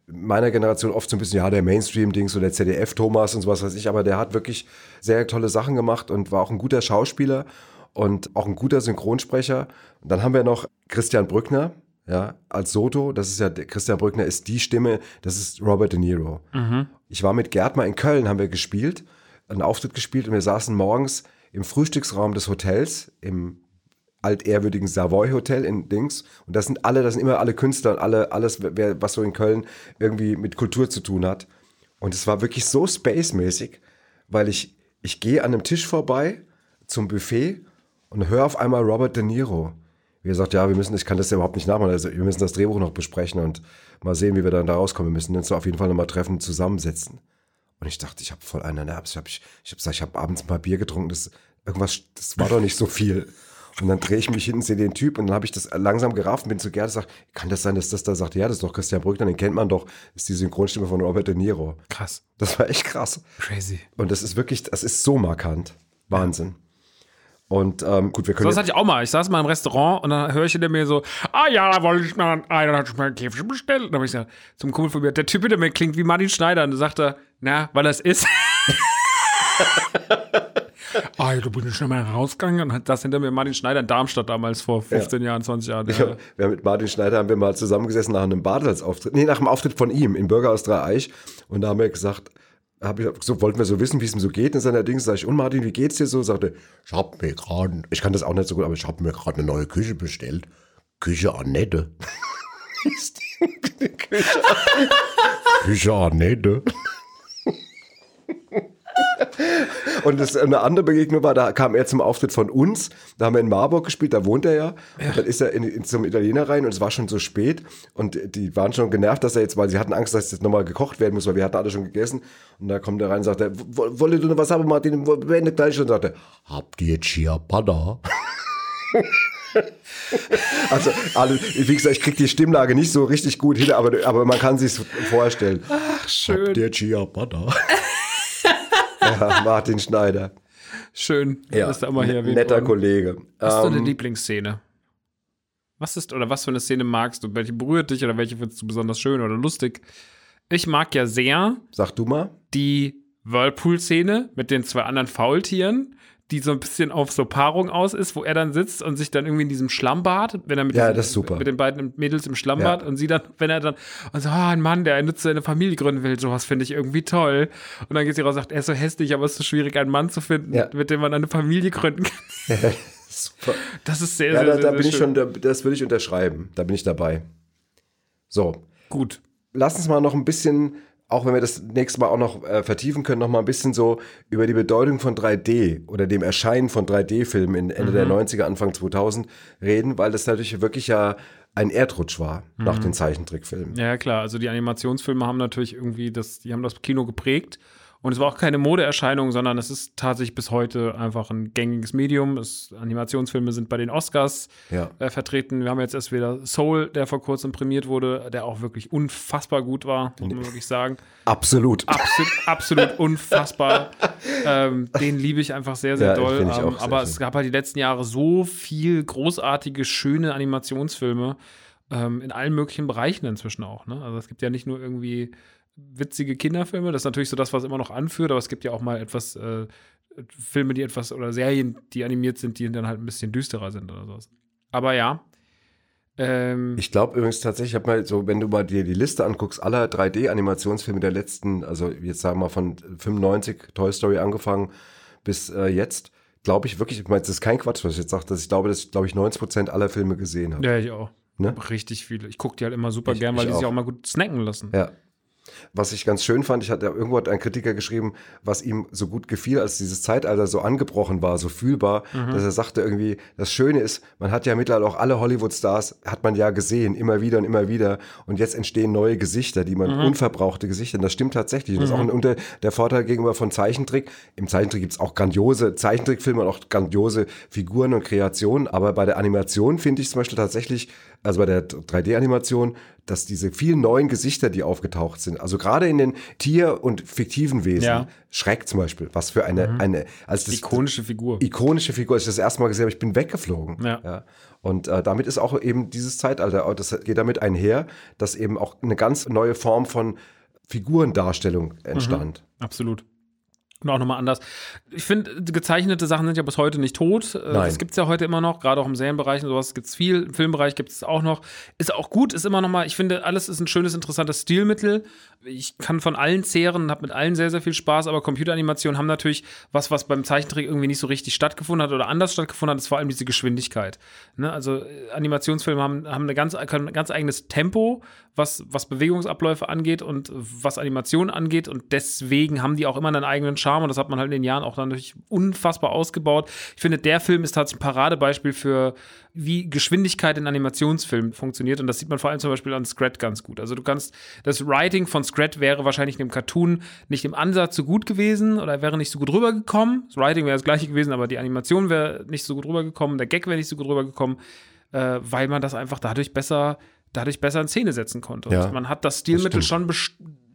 meiner Generation oft so ein bisschen, ja, der Mainstream-Dings oder der ZDF-Thomas und sowas weiß ich, aber der hat wirklich sehr tolle Sachen gemacht und war auch ein guter Schauspieler und auch ein guter Synchronsprecher. Und dann haben wir noch Christian Brückner, ja, als Soto. Das ist ja, Christian Brückner ist die Stimme, das ist Robert De Niro. Ich war mit Gerd mal in Köln, haben wir gespielt, einen Auftritt gespielt und wir saßen morgens im Frühstücksraum des Hotels, im altehrwürdigen Savoy Hotel in Dings. Und das sind alle, das sind immer alle Künstler und alle, alles, wer, was so in Köln irgendwie mit Kultur zu tun hat. Und es war wirklich so spacemäßig, weil ich, ich gehe an einem Tisch vorbei zum Buffet und höre auf einmal Robert De Niro. Wie er sagt, ja, wir müssen, ich kann das ja überhaupt nicht nachmachen, also wir müssen das Drehbuch noch besprechen und mal sehen, wie wir dann da rauskommen. Wir müssen uns auf jeden Fall nochmal treffen, zusammensetzen. Und ich dachte, ich habe voll einen Nervs. Ich habe ich, ich hab gesagt, ich habe abends paar Bier getrunken. Das, irgendwas, das war doch nicht so viel. Und dann drehe ich mich hin, sehe den Typ und dann habe ich das langsam gerafft und bin zu Gerd und sage, kann das sein, dass das da sagt, ja, das ist doch Christian Brückner, den kennt man doch, das ist die Synchronstimme von Robert De Niro. Krass. Das war echt krass. Crazy. Und das ist wirklich, das ist so markant. Wahnsinn. Und ähm, gut, wir So, können das hatte ich auch mal. Ich saß mal im Restaurant und dann höre ich hinter mir so, ah ja, da wollte ich mal einen, hat ich mal einen Käfig bestellt. Und dann habe ich gesagt, zum Kumpel von mir, der Typ hinter mir klingt wie Martin Schneider. Und dann sagt er, na, weil es ist. ah, du bist schnell mal rausgegangen und hat das hinter mir Martin Schneider in Darmstadt damals vor 15 Jahren, 20 Jahren. Ja. hab, wir mit Martin Schneider haben wir mal zusammengesessen nach einem Bartels-Auftritt, nee, nach dem Auftritt von ihm in Bürgerhaus Dreieich. Und da haben wir gesagt, hab ich, so wollten wir so wissen, wie es ihm so geht in seiner Dings. Sag ich, und Martin, wie geht's dir so? Sagte, ich hab mir gerade, ich kann das auch nicht so gut, aber ich habe mir gerade eine neue Küche bestellt. Küche Annette. Küche, Küche Annette. Und das, eine andere Begegnung war, da kam er zum Auftritt von uns. Da haben wir in Marburg gespielt, da wohnt er ja. Und dann ist er in, in, zum Italiener rein und es war schon so spät. Und die waren schon genervt, dass er jetzt, weil sie hatten Angst, dass jetzt nochmal gekocht werden muss, weil wir hatten alle schon gegessen. Und da kommt er rein und sagt, "Wo- wolle du noch was haben, Martin? Beendet gleich. Und sagt er, habt ihr Ciabatta? Also, alle, wie gesagt, ich krieg die Stimmlage nicht so richtig gut hin, aber, aber man kann sich vorstellen. Ach, schön. Habt ihr Ciabatta? ja, Martin Schneider. Schön, Ja, dass da immer hier erwähnt netter worden. Kollege. Was ist deine Ähm, Lieblingsszene? Was ist, oder was für eine Szene magst du? Welche berührt dich oder welche findest du besonders schön oder lustig? Ich mag ja sehr sag du mal. die Whirlpool-Szene mit den zwei anderen Faultieren, die so ein bisschen auf so Paarung aus ist, wo er dann sitzt und sich dann irgendwie in diesem Schlammbad, wenn er mit, Ja, diesen, mit den beiden Mädels im Schlammbad Ja. und sie dann, wenn er dann, und so, ah, ein Mann, der eine, eine Familie gründen will, sowas finde ich irgendwie toll. Und dann geht sie raus und sagt, er ist so hässlich, aber es ist so schwierig, einen Mann zu finden, Ja. mit dem man eine Familie gründen kann. Super. Das ist sehr, Ja, sehr, da, sehr, da sehr bin ich schön. schon, da, das würde ich unterschreiben. Da bin ich dabei. So, gut. lass uns mal noch ein bisschen, auch wenn wir das nächste Mal auch noch äh, vertiefen können, noch mal ein bisschen so über die Bedeutung von 3D oder dem Erscheinen von 3D-Filmen in Ende der 90er, Anfang 2000 reden, weil das natürlich wirklich ja ein Erdrutsch war nach den Zeichentrickfilmen. Ja, klar. Also die Animationsfilme haben natürlich irgendwie das, die haben das Kino geprägt. Und es war auch keine Modeerscheinung, sondern es ist tatsächlich bis heute einfach ein gängiges Medium. Es, Animationsfilme sind bei den Oscars Ja. äh, vertreten. Wir haben jetzt erst wieder Soul, der vor kurzem prämiert wurde, der auch wirklich unfassbar gut war, muss man wirklich sagen. Absolut. Absolut, absolut unfassbar. ähm, den liebe ich einfach sehr, sehr Ja, doll. Ähm, sehr aber schön. es gab halt die letzten Jahre so viel großartige, schöne Animationsfilme ähm, in allen möglichen Bereichen inzwischen auch. Ne? Also es gibt ja nicht nur irgendwie witzige Kinderfilme, das ist natürlich so das, was immer noch anführt, aber es gibt ja auch mal etwas äh, Filme, die etwas oder Serien, die animiert sind, die dann halt ein bisschen düsterer sind oder sowas. Aber ja. Ähm, Ich glaube übrigens tatsächlich, ich habe mal so, wenn du mal dir die Liste anguckst, aller 3D-Animationsfilme der letzten, also jetzt sagen wir mal von 95 Toy Story angefangen bis äh, jetzt, glaube ich wirklich, ich meine, das ist kein Quatsch, was ich jetzt sage, dass ich glaube, dass ich, glaube ich, 90 Prozent aller Filme gesehen habe. ja, ich auch. Ne? Richtig viele. Ich gucke die halt immer super Ich- gern, weil die sich auch. auch mal gut snacken lassen. Ja. Was ich ganz schön fand, ich hatte irgendwo hat ein Kritiker geschrieben, was ihm so gut gefiel, als dieses Zeitalter so angebrochen war, so fühlbar, Mhm. dass er sagte irgendwie, das Schöne ist, man hat ja mittlerweile auch alle Hollywood-Stars, hat man ja gesehen, immer wieder und immer wieder. Und jetzt entstehen neue Gesichter, die Mhm. man, unverbrauchte Gesichter. Und das stimmt tatsächlich. Und das ist auch ein unter, der Vorteil gegenüber von Zeichentrick. Im Zeichentrick gibt's auch grandiose Zeichentrickfilme und auch grandiose Figuren und Kreationen. Aber bei der Animation finde ich zum Beispiel tatsächlich, also bei der 3D-Animation, dass diese vielen neuen Gesichter, die aufgetaucht sind, also gerade in den Tier- und fiktiven Wesen, Ja. Schreck zum Beispiel, was für eine, eine als das, Ikonische Figur. ikonische Figur, als ich das erste Mal gesehen habe, ich bin weggeflogen. Ja. Und äh, damit ist auch eben dieses Zeitalter, das geht damit einher, dass eben auch eine ganz neue Form von Figurendarstellung entstand. Absolut. Und auch nochmal anders. Ich finde, gezeichnete Sachen sind ja bis heute nicht tot. Äh, Nein. Das gibt es ja heute immer noch, gerade auch im Serienbereich und sowas gibt es viel. Im Filmbereich gibt es auch noch. Ist auch gut, ist immer noch mal, ich finde, alles ist ein schönes, interessantes Stilmittel. Ich kann von allen zehren, habe mit allen sehr, sehr viel Spaß, aber Computeranimationen haben natürlich was, was beim Zeichentrick irgendwie nicht so richtig stattgefunden hat oder anders stattgefunden hat, ist vor allem diese Geschwindigkeit. Ne? Also äh, Animationsfilme haben, haben eine ganz, ein ganz eigenes Tempo, was, was Bewegungsabläufe angeht und was Animationen angeht. Und deswegen haben die auch immer einen eigenen Charme. Und das hat man halt in den Jahren auch dann natürlich unfassbar ausgebaut. Ich finde, der Film ist tatsächlich ein Paradebeispiel für, wie Geschwindigkeit in Animationsfilmen funktioniert. Und das sieht man vor allem zum Beispiel an Scrat ganz gut. Also du kannst, das Writing von Scrat wäre wahrscheinlich in dem Cartoon nicht im Ansatz so gut gewesen oder wäre nicht so gut rübergekommen. Das Writing wäre das gleiche gewesen, aber die Animation wäre nicht so gut rübergekommen, der Gag wäre nicht so gut rübergekommen, äh, weil man das einfach dadurch besser, dadurch besser in Szene setzen konnte. Und Ja, man hat das Stilmittel das schon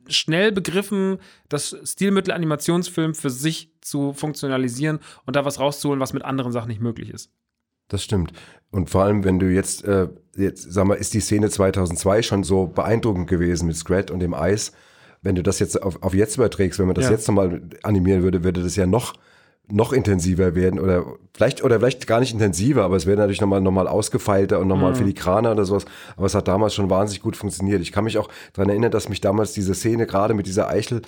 schnell begriffen, das Stilmittel Animationsfilm für sich zu funktionalisieren und da was rauszuholen, was mit anderen Sachen nicht möglich ist. Das stimmt. Und vor allem, wenn du jetzt, äh, jetzt, sag mal, ist die Szene 2002 schon so beeindruckend gewesen mit Scrat und dem Eis. Wenn du das jetzt auf, auf jetzt überträgst, wenn man das Ja. jetzt nochmal animieren würde, würde das ja noch, noch intensiver werden oder vielleicht, oder vielleicht gar nicht intensiver, aber es wäre natürlich nochmal, nochmal ausgefeilter und nochmal filigraner oder sowas. Aber es hat damals schon wahnsinnig gut funktioniert. Ich kann mich auch daran erinnern, dass mich damals diese Szene gerade mit dieser Eichel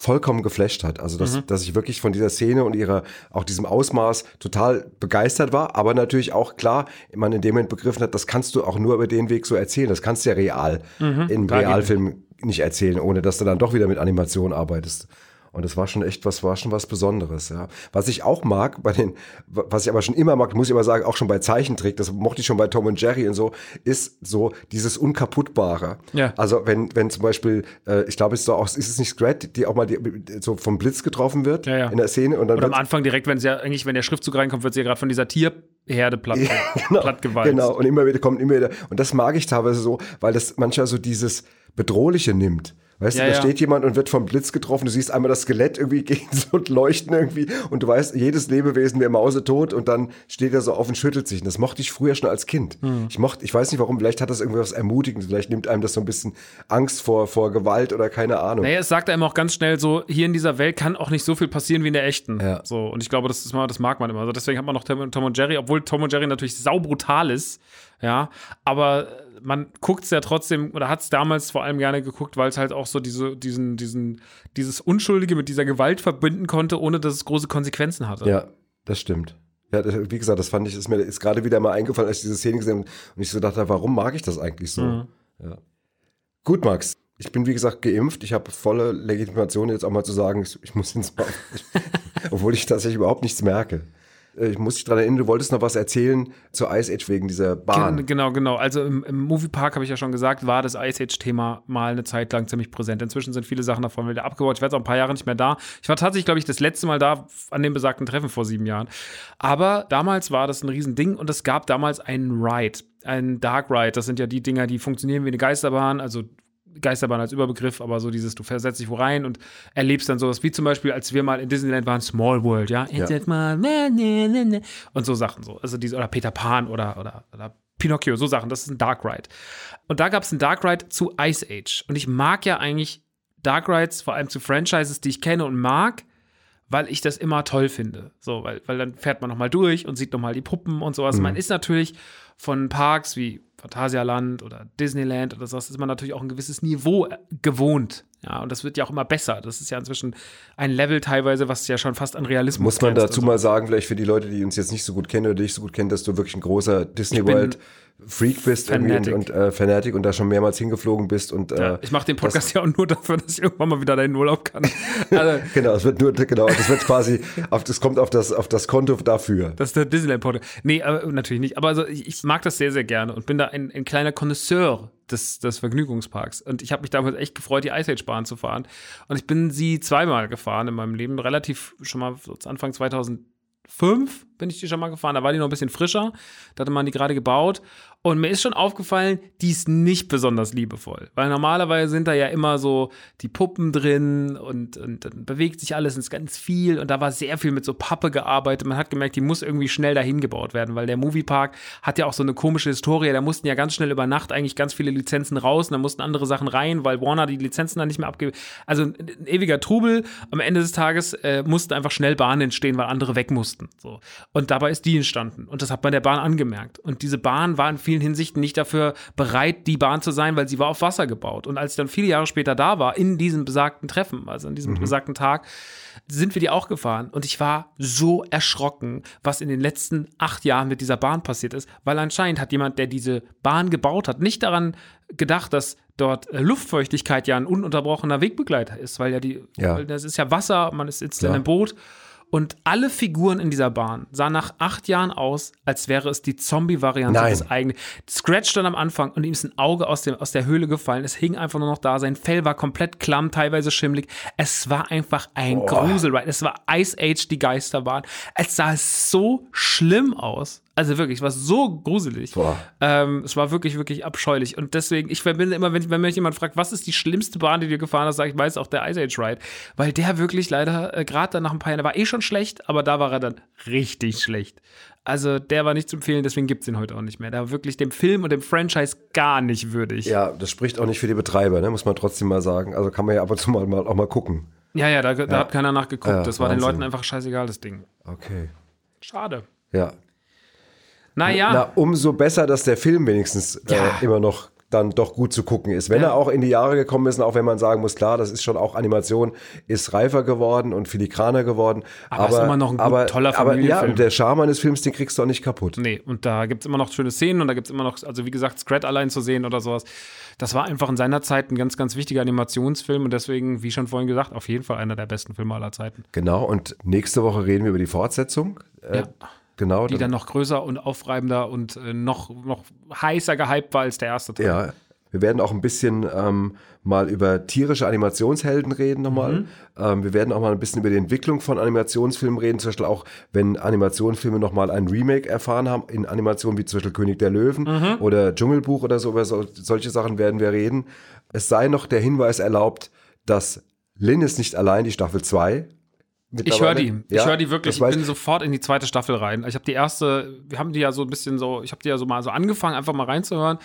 vollkommen geflasht hat. Also, dass, dass ich wirklich von dieser Szene und ihrer, auch diesem Ausmaß total begeistert war, aber natürlich auch klar, man in dem Moment begriffen hat, das kannst du auch nur über den Weg so erzählen. Das kannst du ja real im klar, Realfilm nicht erzählen, ohne dass du dann doch wieder mit Animation arbeitest. Und das war schon echt was, war schon was Besonderes, ja. Was ich auch mag bei den, was ich aber schon immer mag, muss ich aber sagen, auch schon bei Zeichentrick, das mochte ich schon bei Tom und Jerry und so, ist so dieses Unkaputtbare. Ja. Also wenn, wenn zum Beispiel, äh, ich glaube, es ist doch auch, ist es nicht Scrat, die auch mal die, so vom Blitz getroffen wird Ja, ja. in der Szene und dann Und am Anfang direkt, wenn sie ja eigentlich, wenn der Schriftzug reinkommt, wird sie ja gerade von dieser Tierherde platt, genau, plattgewalzt. genau, und immer wieder kommt immer wieder. Und das mag ich teilweise so, weil das manchmal so dieses Bedrohliche nimmt. Weißt Ja, du, da ja. steht jemand und wird vom Blitz getroffen, du siehst einmal das Skelett irgendwie gegen so ein Leuchten irgendwie und du weißt, jedes Lebewesen wäre mausetot und dann steht er so auf und schüttelt sich. Und das mochte ich früher schon als Kind. Hm. Ich mochte, ich weiß nicht warum, vielleicht hat das irgendwas Ermutigendes, vielleicht nimmt einem das so ein bisschen Angst vor, vor Gewalt oder keine Ahnung. Naja, es sagt einem auch ganz schnell so, hier in dieser Welt kann auch nicht so viel passieren wie in der echten. Ja. So, und ich glaube, das ist mal, das mag man immer. Also deswegen hat man noch Tom, Tom und Jerry, obwohl Tom und Jerry natürlich saubrutal ist, ja, aber man guckt es ja trotzdem, oder hat es damals vor allem gerne geguckt, weil es halt auch so diese, diesen, diesen, dieses Unschuldige mit dieser Gewalt verbinden konnte, ohne dass es große Konsequenzen hatte. Ja, das stimmt. Ja, wie gesagt, das fand ich, ist mir ist gerade wieder mal eingefallen, als ich diese Szene gesehen habe und ich so dachte, warum mag ich das eigentlich so? Mhm. Ja. Gut, Max. Ich bin, wie gesagt, geimpft. Ich habe volle Legitimation, jetzt auch mal zu sagen, ich, ich muss ins Bauch. Obwohl ich tatsächlich überhaupt nichts merke. Äh, Ich muss dich daran erinnern, du wolltest noch was erzählen zur Ice Age wegen dieser Bahn. Gen- Genau, genau. Also im, im Moviepark, habe ich ja schon gesagt, war das Ice Age-Thema mal eine Zeit lang ziemlich präsent. Inzwischen sind viele Sachen davon wieder abgebaut. Ich werde auch ein paar Jahre nicht mehr da. Ich war tatsächlich, glaube ich, das letzte Mal da an dem besagten Treffen vor sieben Jahren. Aber damals war das ein Riesending und es gab damals einen Ride, einen Dark Ride. Das sind ja die Dinger, die funktionieren wie eine Geisterbahn, also Geisterbahn als Überbegriff, aber so dieses, du versetzt dich wo rein und erlebst dann sowas, wie zum Beispiel, als wir mal in Disneyland waren, Small World, ja, It's a small world, ne. und so Sachen so, also diese, oder Peter Pan oder, oder, oder Pinocchio, so Sachen, das ist ein Dark Ride. Und da gab es einen Dark Ride zu Ice Age und ich mag ja eigentlich Dark Rides, vor allem zu Franchises, die ich kenne und mag, weil ich das immer toll finde. So, weil, weil dann fährt man nochmal durch und sieht nochmal die Puppen und sowas. Man ist natürlich von Parks wie Phantasialand oder Disneyland oder sowas, ist man natürlich auch ein gewisses Niveau äh, gewohnt. Ja, und das wird ja auch immer besser. Das ist ja inzwischen ein Level teilweise, was ja schon fast an Realismus Muss man dazu und mal sagen, vielleicht für die Leute, die uns jetzt nicht so gut kennen oder dich so gut kennen, dass du wirklich ein großer Disney World Freak bist irgendwie und, Fanatic. und äh, Fanatic und da schon mehrmals hingeflogen bist und Ja, äh, ich mache den Podcast ja auch nur dafür, dass ich irgendwann mal wieder dahin Urlaub kann. Also, genau, es wird nur genau, das wird quasi auf das kommt auf das auf das Konto dafür. Das ist der Disneyland Podcast. Nee, aber natürlich nicht. Aber also ich, ich mag das sehr, sehr gerne und bin da ein, ein kleiner Connoisseur des, des Vergnügungsparks. Und ich habe mich damals echt gefreut, die Ice Age Bahn zu fahren. Und ich bin sie zweimal gefahren in meinem Leben, relativ schon mal so Anfang 2005 bin ich die schon mal gefahren. Da war die noch ein bisschen frischer. Da hatte man die gerade gebaut. Und mir ist schon aufgefallen, die ist nicht besonders liebevoll. Weil normalerweise sind da ja immer so die Puppen drin und, und dann bewegt sich alles ins ganz viel. Und da war sehr viel mit so Pappe gearbeitet. Man hat gemerkt, die muss irgendwie schnell dahin gebaut werden, weil der Moviepark hat ja auch so eine komische Historie. Da mussten ja ganz schnell über Nacht eigentlich ganz viele Lizenzen raus und dann mussten andere Sachen rein, weil Warner die Lizenzen dann nicht mehr abgeben. Also ein, ein ewiger Trubel. Am Ende des Tages äh, mussten einfach schnell Bahnen entstehen, weil andere weg mussten. So. Und dabei ist die entstanden. Und das hat man der Bahn angemerkt. Und diese Bahn war in vielen Hinsichten nicht dafür bereit, die Bahn zu sein, weil sie war auf Wasser gebaut. Und als ich dann viele Jahre später da war, in diesem besagten Treffen, also an diesem besagten Tag, sind wir die auch gefahren. Und ich war so erschrocken, was in den letzten acht Jahren mit dieser Bahn passiert ist, weil anscheinend hat jemand, der diese Bahn gebaut hat, nicht daran gedacht, dass dort äh, Luftfeuchtigkeit ja ein ununterbrochener Wegbegleiter ist, weil ja die, Ja. das ist ja Wasser, man ist sitzt in Klar. einem Boot. Und alle Figuren in dieser Bahn sahen nach acht Jahren aus, als wäre es die Zombie-Variante des eigenen. Scratch stand am Anfang und ihm ist ein Auge aus, dem, aus der Höhle gefallen. Es hing einfach nur noch da. Sein Fell war komplett klamm, teilweise schimmelig. Es war einfach ein Gruselride. Es war Ice Age, die Geisterbahn. Es sah so schlimm aus. Also wirklich, es war so gruselig. Ähm, es war wirklich, wirklich abscheulich. Und deswegen, ich verbinde immer, wenn, wenn mich jemand fragt, was ist die schlimmste Bahn, die du gefahren hast, sage ich meist auch der Ice Age Ride. Weil der wirklich leider, äh, gerade dann nach ein paar Jahren, der war eh schon schlecht, aber da war er dann richtig schlecht. Also der war nicht zu empfehlen, deswegen gibt es ihn heute auch nicht mehr. Der war wirklich dem Film und dem Franchise gar nicht würdig. Ja, das spricht auch nicht für die Betreiber, ne? muss man trotzdem mal sagen. Also kann man ja ab und zu mal, mal auch mal gucken. ja, ja da, da hat keiner nachgeguckt. Ja, das war den Wahnsinn. Leuten einfach scheißegal, das Ding. Okay. Schade. Ja. Naja, Na, umso besser, dass der Film wenigstens Ja. äh, immer noch dann doch gut zu gucken ist. Wenn Ja. er auch in die Jahre gekommen ist und auch wenn man sagen muss, klar, das ist schon auch Animation, ist reifer geworden und filigraner geworden. Aber ist immer noch ein gut- aber, toller aber, ja, Familienfilm. und der Charme eines Films, den kriegst du auch nicht kaputt. Nee, und da gibt es immer noch schöne Szenen und da gibt es immer noch, also wie gesagt, Scrat allein zu sehen oder sowas. Das war einfach in seiner Zeit ein ganz, ganz wichtiger Animationsfilm und deswegen, wie schon vorhin gesagt, auf jeden Fall einer der besten Filme aller Zeiten. Genau, und nächste Woche reden wir über die Fortsetzung. Äh, Ja. Genau. Die dann noch größer und aufreibender und äh, noch, noch heißer gehypt war als der erste Teil. ja, Wir werden auch ein bisschen ähm, mal über tierische Animationshelden reden nochmal. Ähm, wir werden auch mal ein bisschen über die Entwicklung von Animationsfilmen reden. Zum Beispiel auch, wenn Animationsfilme nochmal ein Remake erfahren haben, in Animationen wie zum Beispiel König der Löwen oder Dschungelbuch oder so. Über so, solche Sachen werden wir reden. Es sei noch der Hinweis erlaubt, dass Lynn ist nicht allein, die Staffel 2. Ich höre die. Ich Ja, höre die wirklich. Ich bin sofort in die zweite Staffel rein. Ich habe die erste, wir haben die ja so ein bisschen so, ich habe die ja so mal so angefangen, einfach mal reinzuhören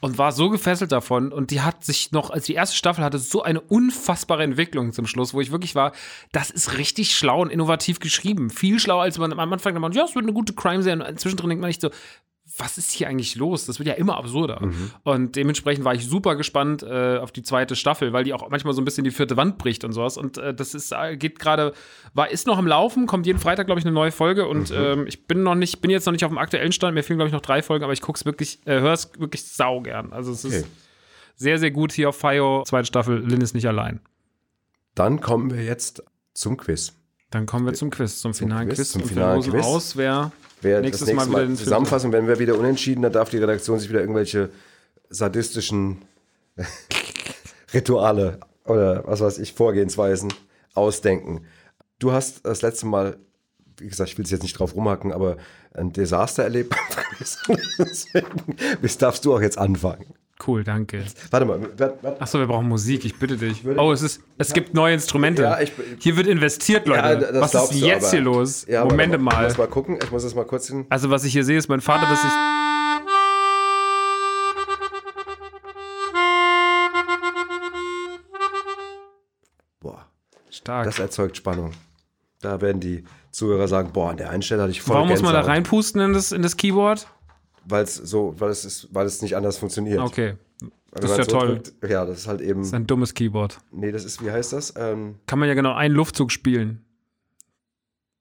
und war so gefesselt davon. Und die hat sich noch, als die erste Staffel hatte, so eine unfassbare Entwicklung zum Schluss, wo ich wirklich war, das ist richtig schlau und innovativ geschrieben. Viel schlauer, als man am Anfang dachte, ja, es wird eine gute Crime-Serie. Und zwischendrin denkt man nicht so, was ist hier eigentlich los? Das wird ja immer absurder. Und dementsprechend war ich super gespannt äh, auf die zweite Staffel, weil die auch manchmal so ein bisschen die vierte Wand bricht und sowas. Und äh, das ist, äh, geht gerade, war, ist noch im Laufen, kommt jeden Freitag, glaube ich, eine neue Folge. Und ähm, ich bin noch nicht, bin jetzt noch nicht auf dem aktuellen Stand. Mir fehlen, glaube ich, noch drei Folgen, aber ich gucke es wirklich, äh, höre es wirklich sau gern. Also es ist Okay. sehr, sehr gut hier auf FIO. Zweite Staffel, Lynn ist nicht allein. Dann kommen wir jetzt zum Quiz. Dann kommen wir zum Quiz, zum finalen Quiz, zum finalen Quiz. aus, wer Wer nächstes das nächste Mal Mal, zusammenfassen, werden wir wieder unentschieden, dann darf die Redaktion sich wieder irgendwelche sadistischen Rituale oder was weiß ich, Vorgehensweisen ausdenken. Du hast das letzte Mal, wie gesagt, ich will es jetzt nicht drauf rumhacken, aber ein Desaster erlebt das darfst du auch jetzt anfangen. Cool, danke. Warte mal, warte, warte. Achso, wir brauchen Musik, ich bitte dich. Oh, es ist, es gibt neue Instrumente. Ja, ich- hier wird investiert, Leute. Ja, das was ist jetzt aber- hier los? Ja, warte Momente mal. Ich mal. muss mal gucken, ich muss das mal kurz hin. Also, was ich hier sehe, ist mein Vater, dass ich. Boah, Stark. das erzeugt Spannung. Da werden die Zuhörer sagen, boah, an der einen Stelle hatte ich voll Warum muss man da Gänsehaut. reinpusten in das, in das Keyboard? Weil es so, weil es ist, weil es nicht anders funktioniert. Okay. Das ist ja toll. ja, das ist halt eben. Das ist ein dummes Keyboard. nee, das ist, wie heißt das? Ähm, Kann man ja genau einen Luftzug spielen.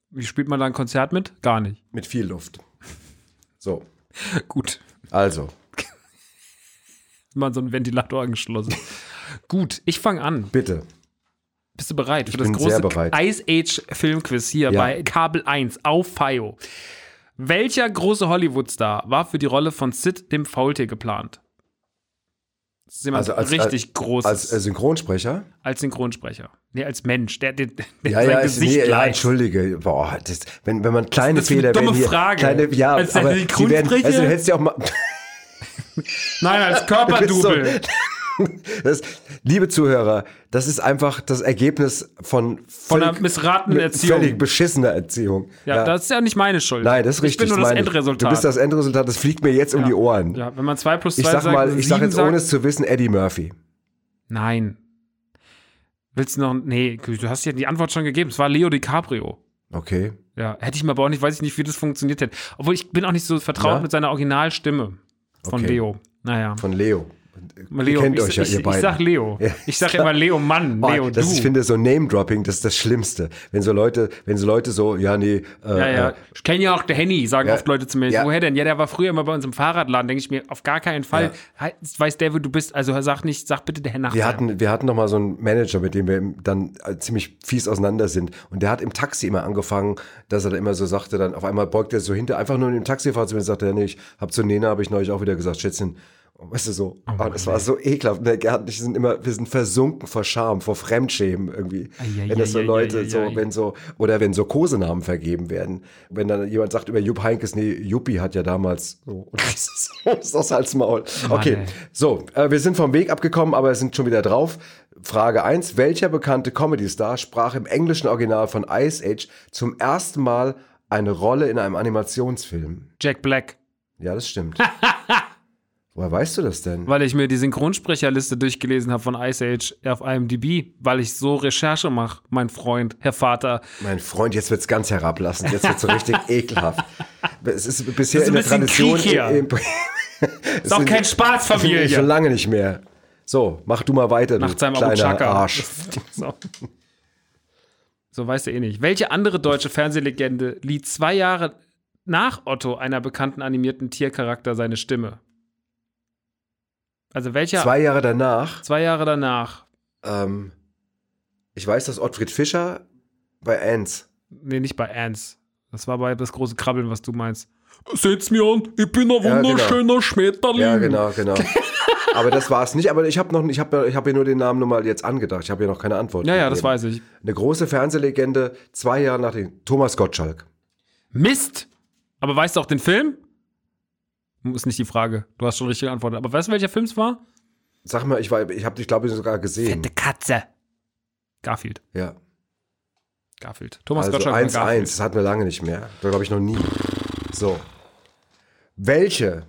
Wie spielt man da ein Konzert mit? Gar nicht. mit viel Luft. So, Gut. also, Mal so ein Ventilator angeschlossen. Gut, ich fange an. bitte. Bist du bereit für das große. Ice Age Filmquiz hier Ja. bei Kabel 1 auf FIO? Welcher große Hollywood-Star war für die Rolle von Sid dem Faultier geplant? Das ist jemand Also als- richtig großes Als Synchronsprecher? als Synchronsprecher. Nee, als Mensch, der, der, der Ja, sein ja, ist, Gesicht nee, ja, entschuldige. Boah, das, wenn, wenn man kleine das für eine Fehler dumme hier, Frage? Kleine, ja, Als aber die werden, Synchronsprecher? also du hättest ja auch mal, Nein, als bist Körperdouble. das, liebe Zuhörer, das ist einfach das Ergebnis von, Von einer missratenen Erziehung. Völlig beschissener Erziehung. ja, das ist ja nicht meine Schuld. Nein, das ist richtig. Ich bin nur das das. Endresultat. Du bist das Endresultat, das fliegt mir jetzt um die Ohren. ja, wenn man 2 plus 2 Ich sag sagt, mal, ich sag jetzt sagt, ohne es zu wissen, Eddie Murphy. Nein. Willst du noch. Nee, du hast ja die Antwort schon gegeben. Es war Leo DiCaprio. Okay. Ja, hätte ich mir aber auch nicht, weiß ich nicht, wie das funktioniert hätte. Obwohl ich bin auch nicht so vertraut Ja? mit seiner Originalstimme von Okay. Leo. Naja. Von Leo. Leo, kennt ich, euch ja, ich, ihr ich beiden. sag Leo. Ja. Ich sag immer Leo Mann, Oh, Leo das, du. Ich finde so Name-Dropping, das ist das Schlimmste. Wenn so Leute, wenn so Leute so, ja, nee, äh, ja, ja. äh, Ich kenne ja auch der Henny, sagen Ja. oft Leute zu mir. Ja. Woher denn? Ja, der war früher immer bei uns im Fahrradladen. Denke ich mir, auf gar keinen Fall. Weiß der, wo du bist. Also sag nicht, sag bitte der Herr Nachtsheim. wir hatten, wir hatten noch mal so einen Manager, mit dem wir dann äh, ziemlich fies auseinander sind. Und der hat im Taxi immer angefangen, dass er dann immer so sagte, dann auf einmal beugt er so hinter, einfach nur in dem Taxifahrer zu mir und sagte, ja, nee, ich hab zu Nena, habe ich neulich auch wieder gesagt, Schätzchen, weißt du so, oh, das war so ekelhaft. Und der Gerd und ich sind immer, wir sind versunken vor Scham, vor Fremdschämen irgendwie. Ei, wenn das so ei, ei, Leute, so, wenn so, oder wenn so Kosenamen vergeben werden. Wenn dann jemand sagt über Jupp Heinkes, nee, Juppi hat ja damals so. Und das ist, das ist das als Maul. Okay, ey. so, äh, wir sind vom Weg abgekommen, aber sind schon wieder drauf. Frage 1. Welcher bekannte Comedy-Star sprach im englischen Original von Ice Age zum ersten Mal eine Rolle in einem Animationsfilm? Jack Black. Ja, das stimmt. Woher weißt du das denn? Weil ich mir die Synchronsprecherliste durchgelesen habe von Ice Age auf IMDb, weil ich so Recherche mache, mein Freund, Herr Vater. Mein Freund, jetzt wird's ganz herablassend. Jetzt wird's so richtig ekelhaft. Es ist bisher Das ist in der Tradition. Krieg hier. Ist auch kein Spaß, Familie. Schon lange nicht mehr. So, mach du mal weiter, du Nach seinem kleiner. Arsch. So. so weißt du eh nicht. Welche andere deutsche Fernsehlegende lieh zwei Jahre nach Otto einer bekannten animierten Tiercharakter seine Stimme? Also welcher? Zwei Jahre danach, zwei Jahre danach. ähm, ich weiß, dass Ottfried Fischer bei Ants. Nee, nicht bei Ants. Das war bei das große Krabbeln, was du meinst. Seht's mir an, ich bin ein Ja, genau. wunderschöner Schmetterling. Ja, genau, genau. Aber das war es nicht. Aber ich habe noch, ich habe, ich habe mir nur den Namen nur mal jetzt angedacht. Ich habe ja noch keine Antwort. Ja, ja, das gegeben. weiß ich. Eine große Fernsehlegende, zwei Jahre nach dem Thomas Gottschalk. Mist! Aber weißt du auch den Film? Ist nicht die Frage. Du hast schon richtig geantwortet. Aber weißt du, welcher Film es war? Sag mal, ich war, ich habe dich glaube ich sogar gesehen. Katze. Garfield. Ja. Garfield. Thomas Also Gottschalk. war 1-1, Garfield. das hatten wir lange nicht mehr. Glaube ich noch nie. So. Welche,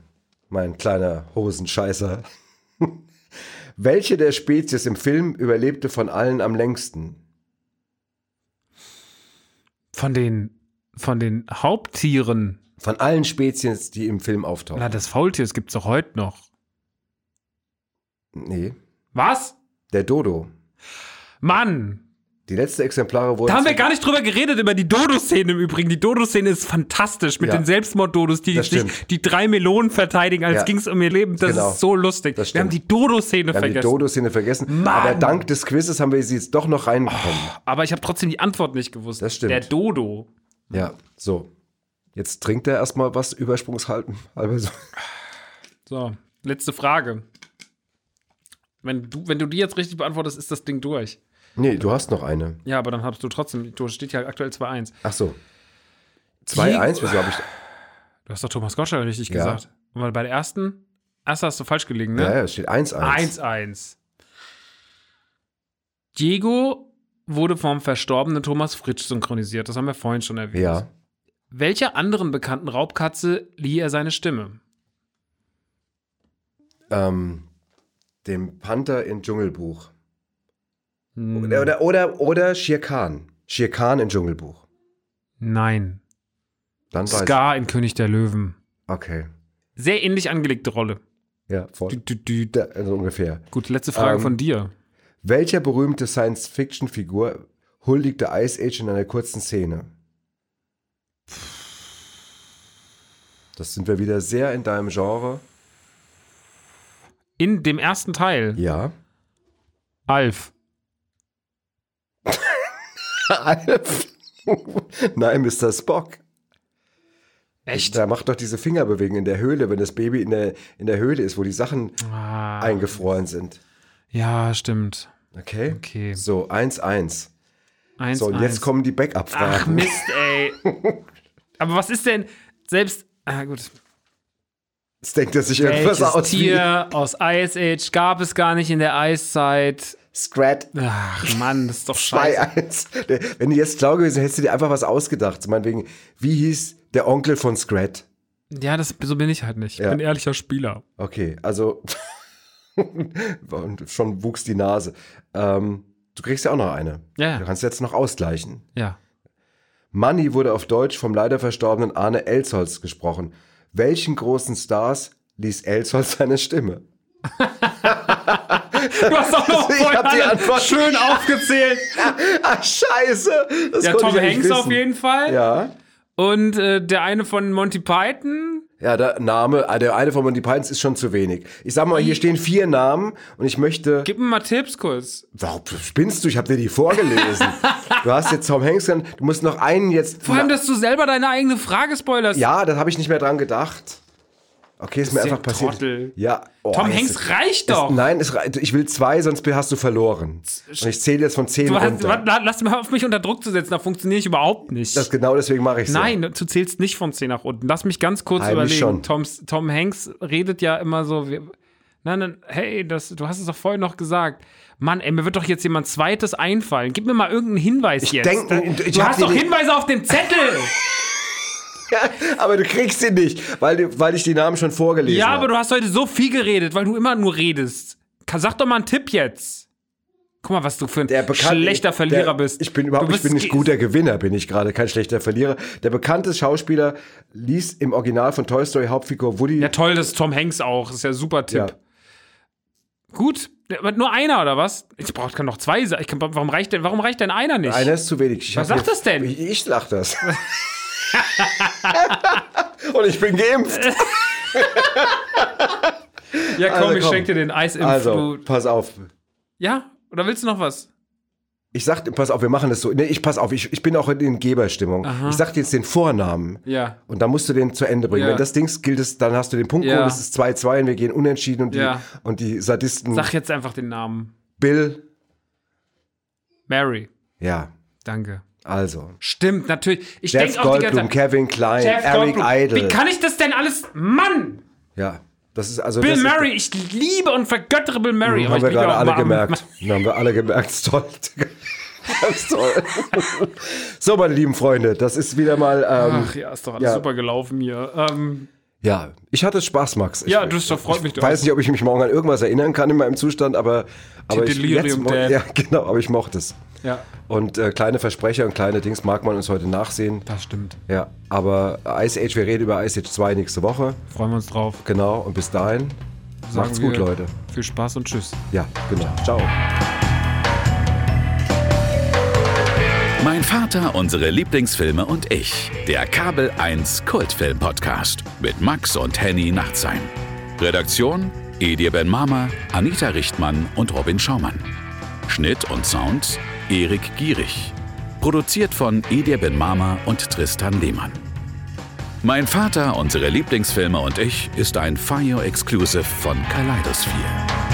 mein kleiner Hosenscheißer, welche der Spezies im Film überlebte von allen am längsten? Von den, von den Haupttieren. Von allen Spezies, die im Film auftauchen. Na, das Faultier, das gibt's doch heute noch. Nee. Was? Der Dodo. Mann! Die letzten Exemplare wurden. Da haben wir gar nicht drüber geredet, über die Dodo-Szene im Übrigen. Die Dodo-Szene ist fantastisch mit Ja. den Selbstmord-Dodos, die sich die drei Melonen verteidigen, als Ja. ging's um ihr Leben. Das Genau. ist so lustig. Wir haben die Dodo-Szene wir haben die vergessen. Dodo-Szene vergessen. Mann! Aber dank des Quizzes haben wir sie jetzt doch noch reinbekommen. Aber ich habe trotzdem die Antwort nicht gewusst. Das stimmt. Der Dodo. Ja, so. Jetzt trinkt er erstmal was Übersprungshalten. halber so. Letzte Frage. Wenn du, wenn du die jetzt richtig beantwortest, ist das Ding durch. Nee, du hast noch eine. Ja, aber dann hast du trotzdem, du steht ja aktuell 2-1. Ach so. 2-1, wieso habe ich. Du hast doch Thomas Gottschalk richtig Ja. gesagt. Und weil bei der ersten, erste hast du falsch gelegen, Ja, ne? ja, es steht 1-1. 1-1. Diego wurde vom verstorbenen Thomas Fritsch synchronisiert. Das haben wir vorhin schon erwähnt. Ja. Welcher anderen bekannten Raubkatze lieh er seine Stimme? Ähm, dem Panther in Dschungelbuch. Hm, Oder, oder, oder, oder Shere Khan. Shere Khan in Dschungelbuch. Nein. Dann Scar in König der Löwen. Okay. Sehr ähnlich angelegte Rolle. Ja, voll. Dü, dü. Da, also ungefähr. Gut, letzte Frage Ähm, von dir. Welcher berühmte Science-Fiction-Figur huldigte Ice Age in einer kurzen Szene? Das sind wir wieder sehr in deinem Genre. In dem ersten Teil, Ja. Alf. Alf. Nein, Mr. Spock. Echt? Da macht doch diese Fingerbewegung in der Höhle, wenn das Baby in der, in der Höhle ist, wo die Sachen Ah, eingefroren sind. ja, stimmt. Okay? Okay. So, 1-1. Eins, So, und jetzt kommen die Ach, Backup-Fragen. Mist, ey. Aber was ist denn selbst. Ah, gut. Jetzt denkt er sich irgendwas Welches aus Tier aus Ice Age gab es gar nicht in der Eiszeit? wie Scrat. Ach, Mann, das ist doch scheiße. 2-1. Der- Wenn du jetzt schlau gewesen hättest du dir einfach was ausgedacht. Meinetwegen, wie hieß der Onkel von Scrat? Ja, das, so bin ich halt nicht. Ich Ja. bin ein ehrlicher Spieler. Okay, also und schon wuchs die Nase. Ähm, du kriegst ja auch noch eine. Ja. Du kannst jetzt noch ausgleichen. Ja. Money wurde auf Deutsch vom leider verstorbenen Arne Elsholz gesprochen. Welchen großen Stars ließ Elsholz seine Stimme? Du hast doch noch Ich hab die Antwort. schön aufgezählt. Ach, scheiße! Das Ja, Tom Hanks auf jeden Fall. Ja. Und äh, der eine von Monty Python. Ja, der Name, ah, der eine von Monty Pythons ist schon zu wenig. Ich sag mal, hier stehen vier Namen und ich möchte. Gib mir mal Tipps kurz. Warum spinnst du? Ich habe dir die vorgelesen. du hast jetzt Tom Hanks. Du musst noch einen jetzt. Vor allem, dass du selber deine eigene Frage spoilerst. ja, das habe ich nicht mehr dran gedacht. Okay, ist mir einfach ein passiert. Trottel. Ja. Oh, Tom Hanks reicht es, doch. Nein, es, rei- ich will zwei, sonst hast du verloren. Und ich zähle jetzt von zehn Du hast, runter. lass mal auf mich unter Druck zu setzen, da funktioniere ich überhaupt nicht. Das genau deswegen mache ich so. Nein, du zählst nicht von 10 nach unten. Lass mich ganz kurz Heimlich überlegen. schon. Toms, Tom Hanks redet ja immer so. Wir, nein, nein, hey, das, du hast es doch vorhin noch gesagt. Mann, ey, mir wird doch jetzt jemand zweites einfallen. Gib mir mal irgendeinen Hinweis jetzt. denk- ich du hab hast doch Hinweise auf dem Zettel. Aber du kriegst sie nicht, weil, weil ich die Namen schon vorgelesen ja, habe. aber du hast heute so viel geredet, weil du immer nur redest. Sag doch mal einen Tipp jetzt. Guck mal, was du für ein schlechter Verlierer der, bist. Ich bin überhaupt, Du ich bin bist- nicht guter Gewinner, bin ich gerade, kein schlechter Verlierer. Der bekannte Schauspieler ließ im Original von Toy Story Hauptfigur Woody. Ja, toll, das ist Tom Hanks auch. Das ist ja ein super Tipp. Ja. Gut, nur einer oder was? Ich brauche kann noch zwei. Ich kann, warum reicht denn, warum reicht denn einer nicht? Einer ist zu wenig. Ich Was hab sagt das denn? Ich, ich lach das. Und ich bin geimpft. ja, komm, Also ich komm. schenke dir den Eis im Also, Flut. pass auf. Ja? Oder willst du noch was? Ich sag, pass auf, wir machen das so. Nee, ich pass auf, ich, ich bin auch in Geberstimmung. Ich sag dir jetzt den Vornamen. Ja. Und dann musst du den zu Ende bringen. Ja. Wenn das Dings gilt, dann hast du den Punkt, Ja. es ist 2-2 und wir gehen unentschieden und die, Ja. und die Sadisten Sag jetzt einfach den Namen. Bill. Mary. Ja, Danke. Also. Stimmt, natürlich. Ich Jeff denke auch die ganze Goldblum, Zeit. Kevin Klein, Jeff Eric Goldblum. Idle. Wie kann ich das denn alles? Mann! ja, das ist also. Bill Murray, ich liebe und vergöttere Bill Murray. Aber haben wir gerade alle gemerkt. haben wir alle gemerkt. Ist toll. Ganz toll. so, meine lieben Freunde, das ist wieder mal. Ähm, Ach ja, ist doch alles Ja. super gelaufen hier. Ähm, Ja, ich hatte Spaß, Max. Ich, Ja, das freut mich Ich weiß nicht, ob ich mich morgen an irgendwas erinnern kann in meinem Zustand, aber, aber ich, Delirium jetzt, ja, genau, aber ich mochte es. ja, Und äh, kleine Versprecher und kleine Dings mag man uns heute nachsehen. das stimmt. Ja, aber Ice Age, wir reden über Ice Age 2 nächste Woche. Freuen wir uns drauf. Genau, und bis dahin, Sagen macht's gut, Leute. Viel Spaß und tschüss. Ja, genau. Ciao. Mein Vater, unsere Lieblingsfilme und ich. Der Kabel 1 Kultfilm Podcast mit Max und Henny Nachtsheim. Redaktion: Edir Ben Mama, Anita Richtmann und Robin Schaumann. Schnitt und Sound: Erik Gierig. Produziert von Edir Ben Mama und Tristan Lehmann. Mein Vater, unsere Lieblingsfilme und ich ist ein Fire Exclusive von Kaleidosphere.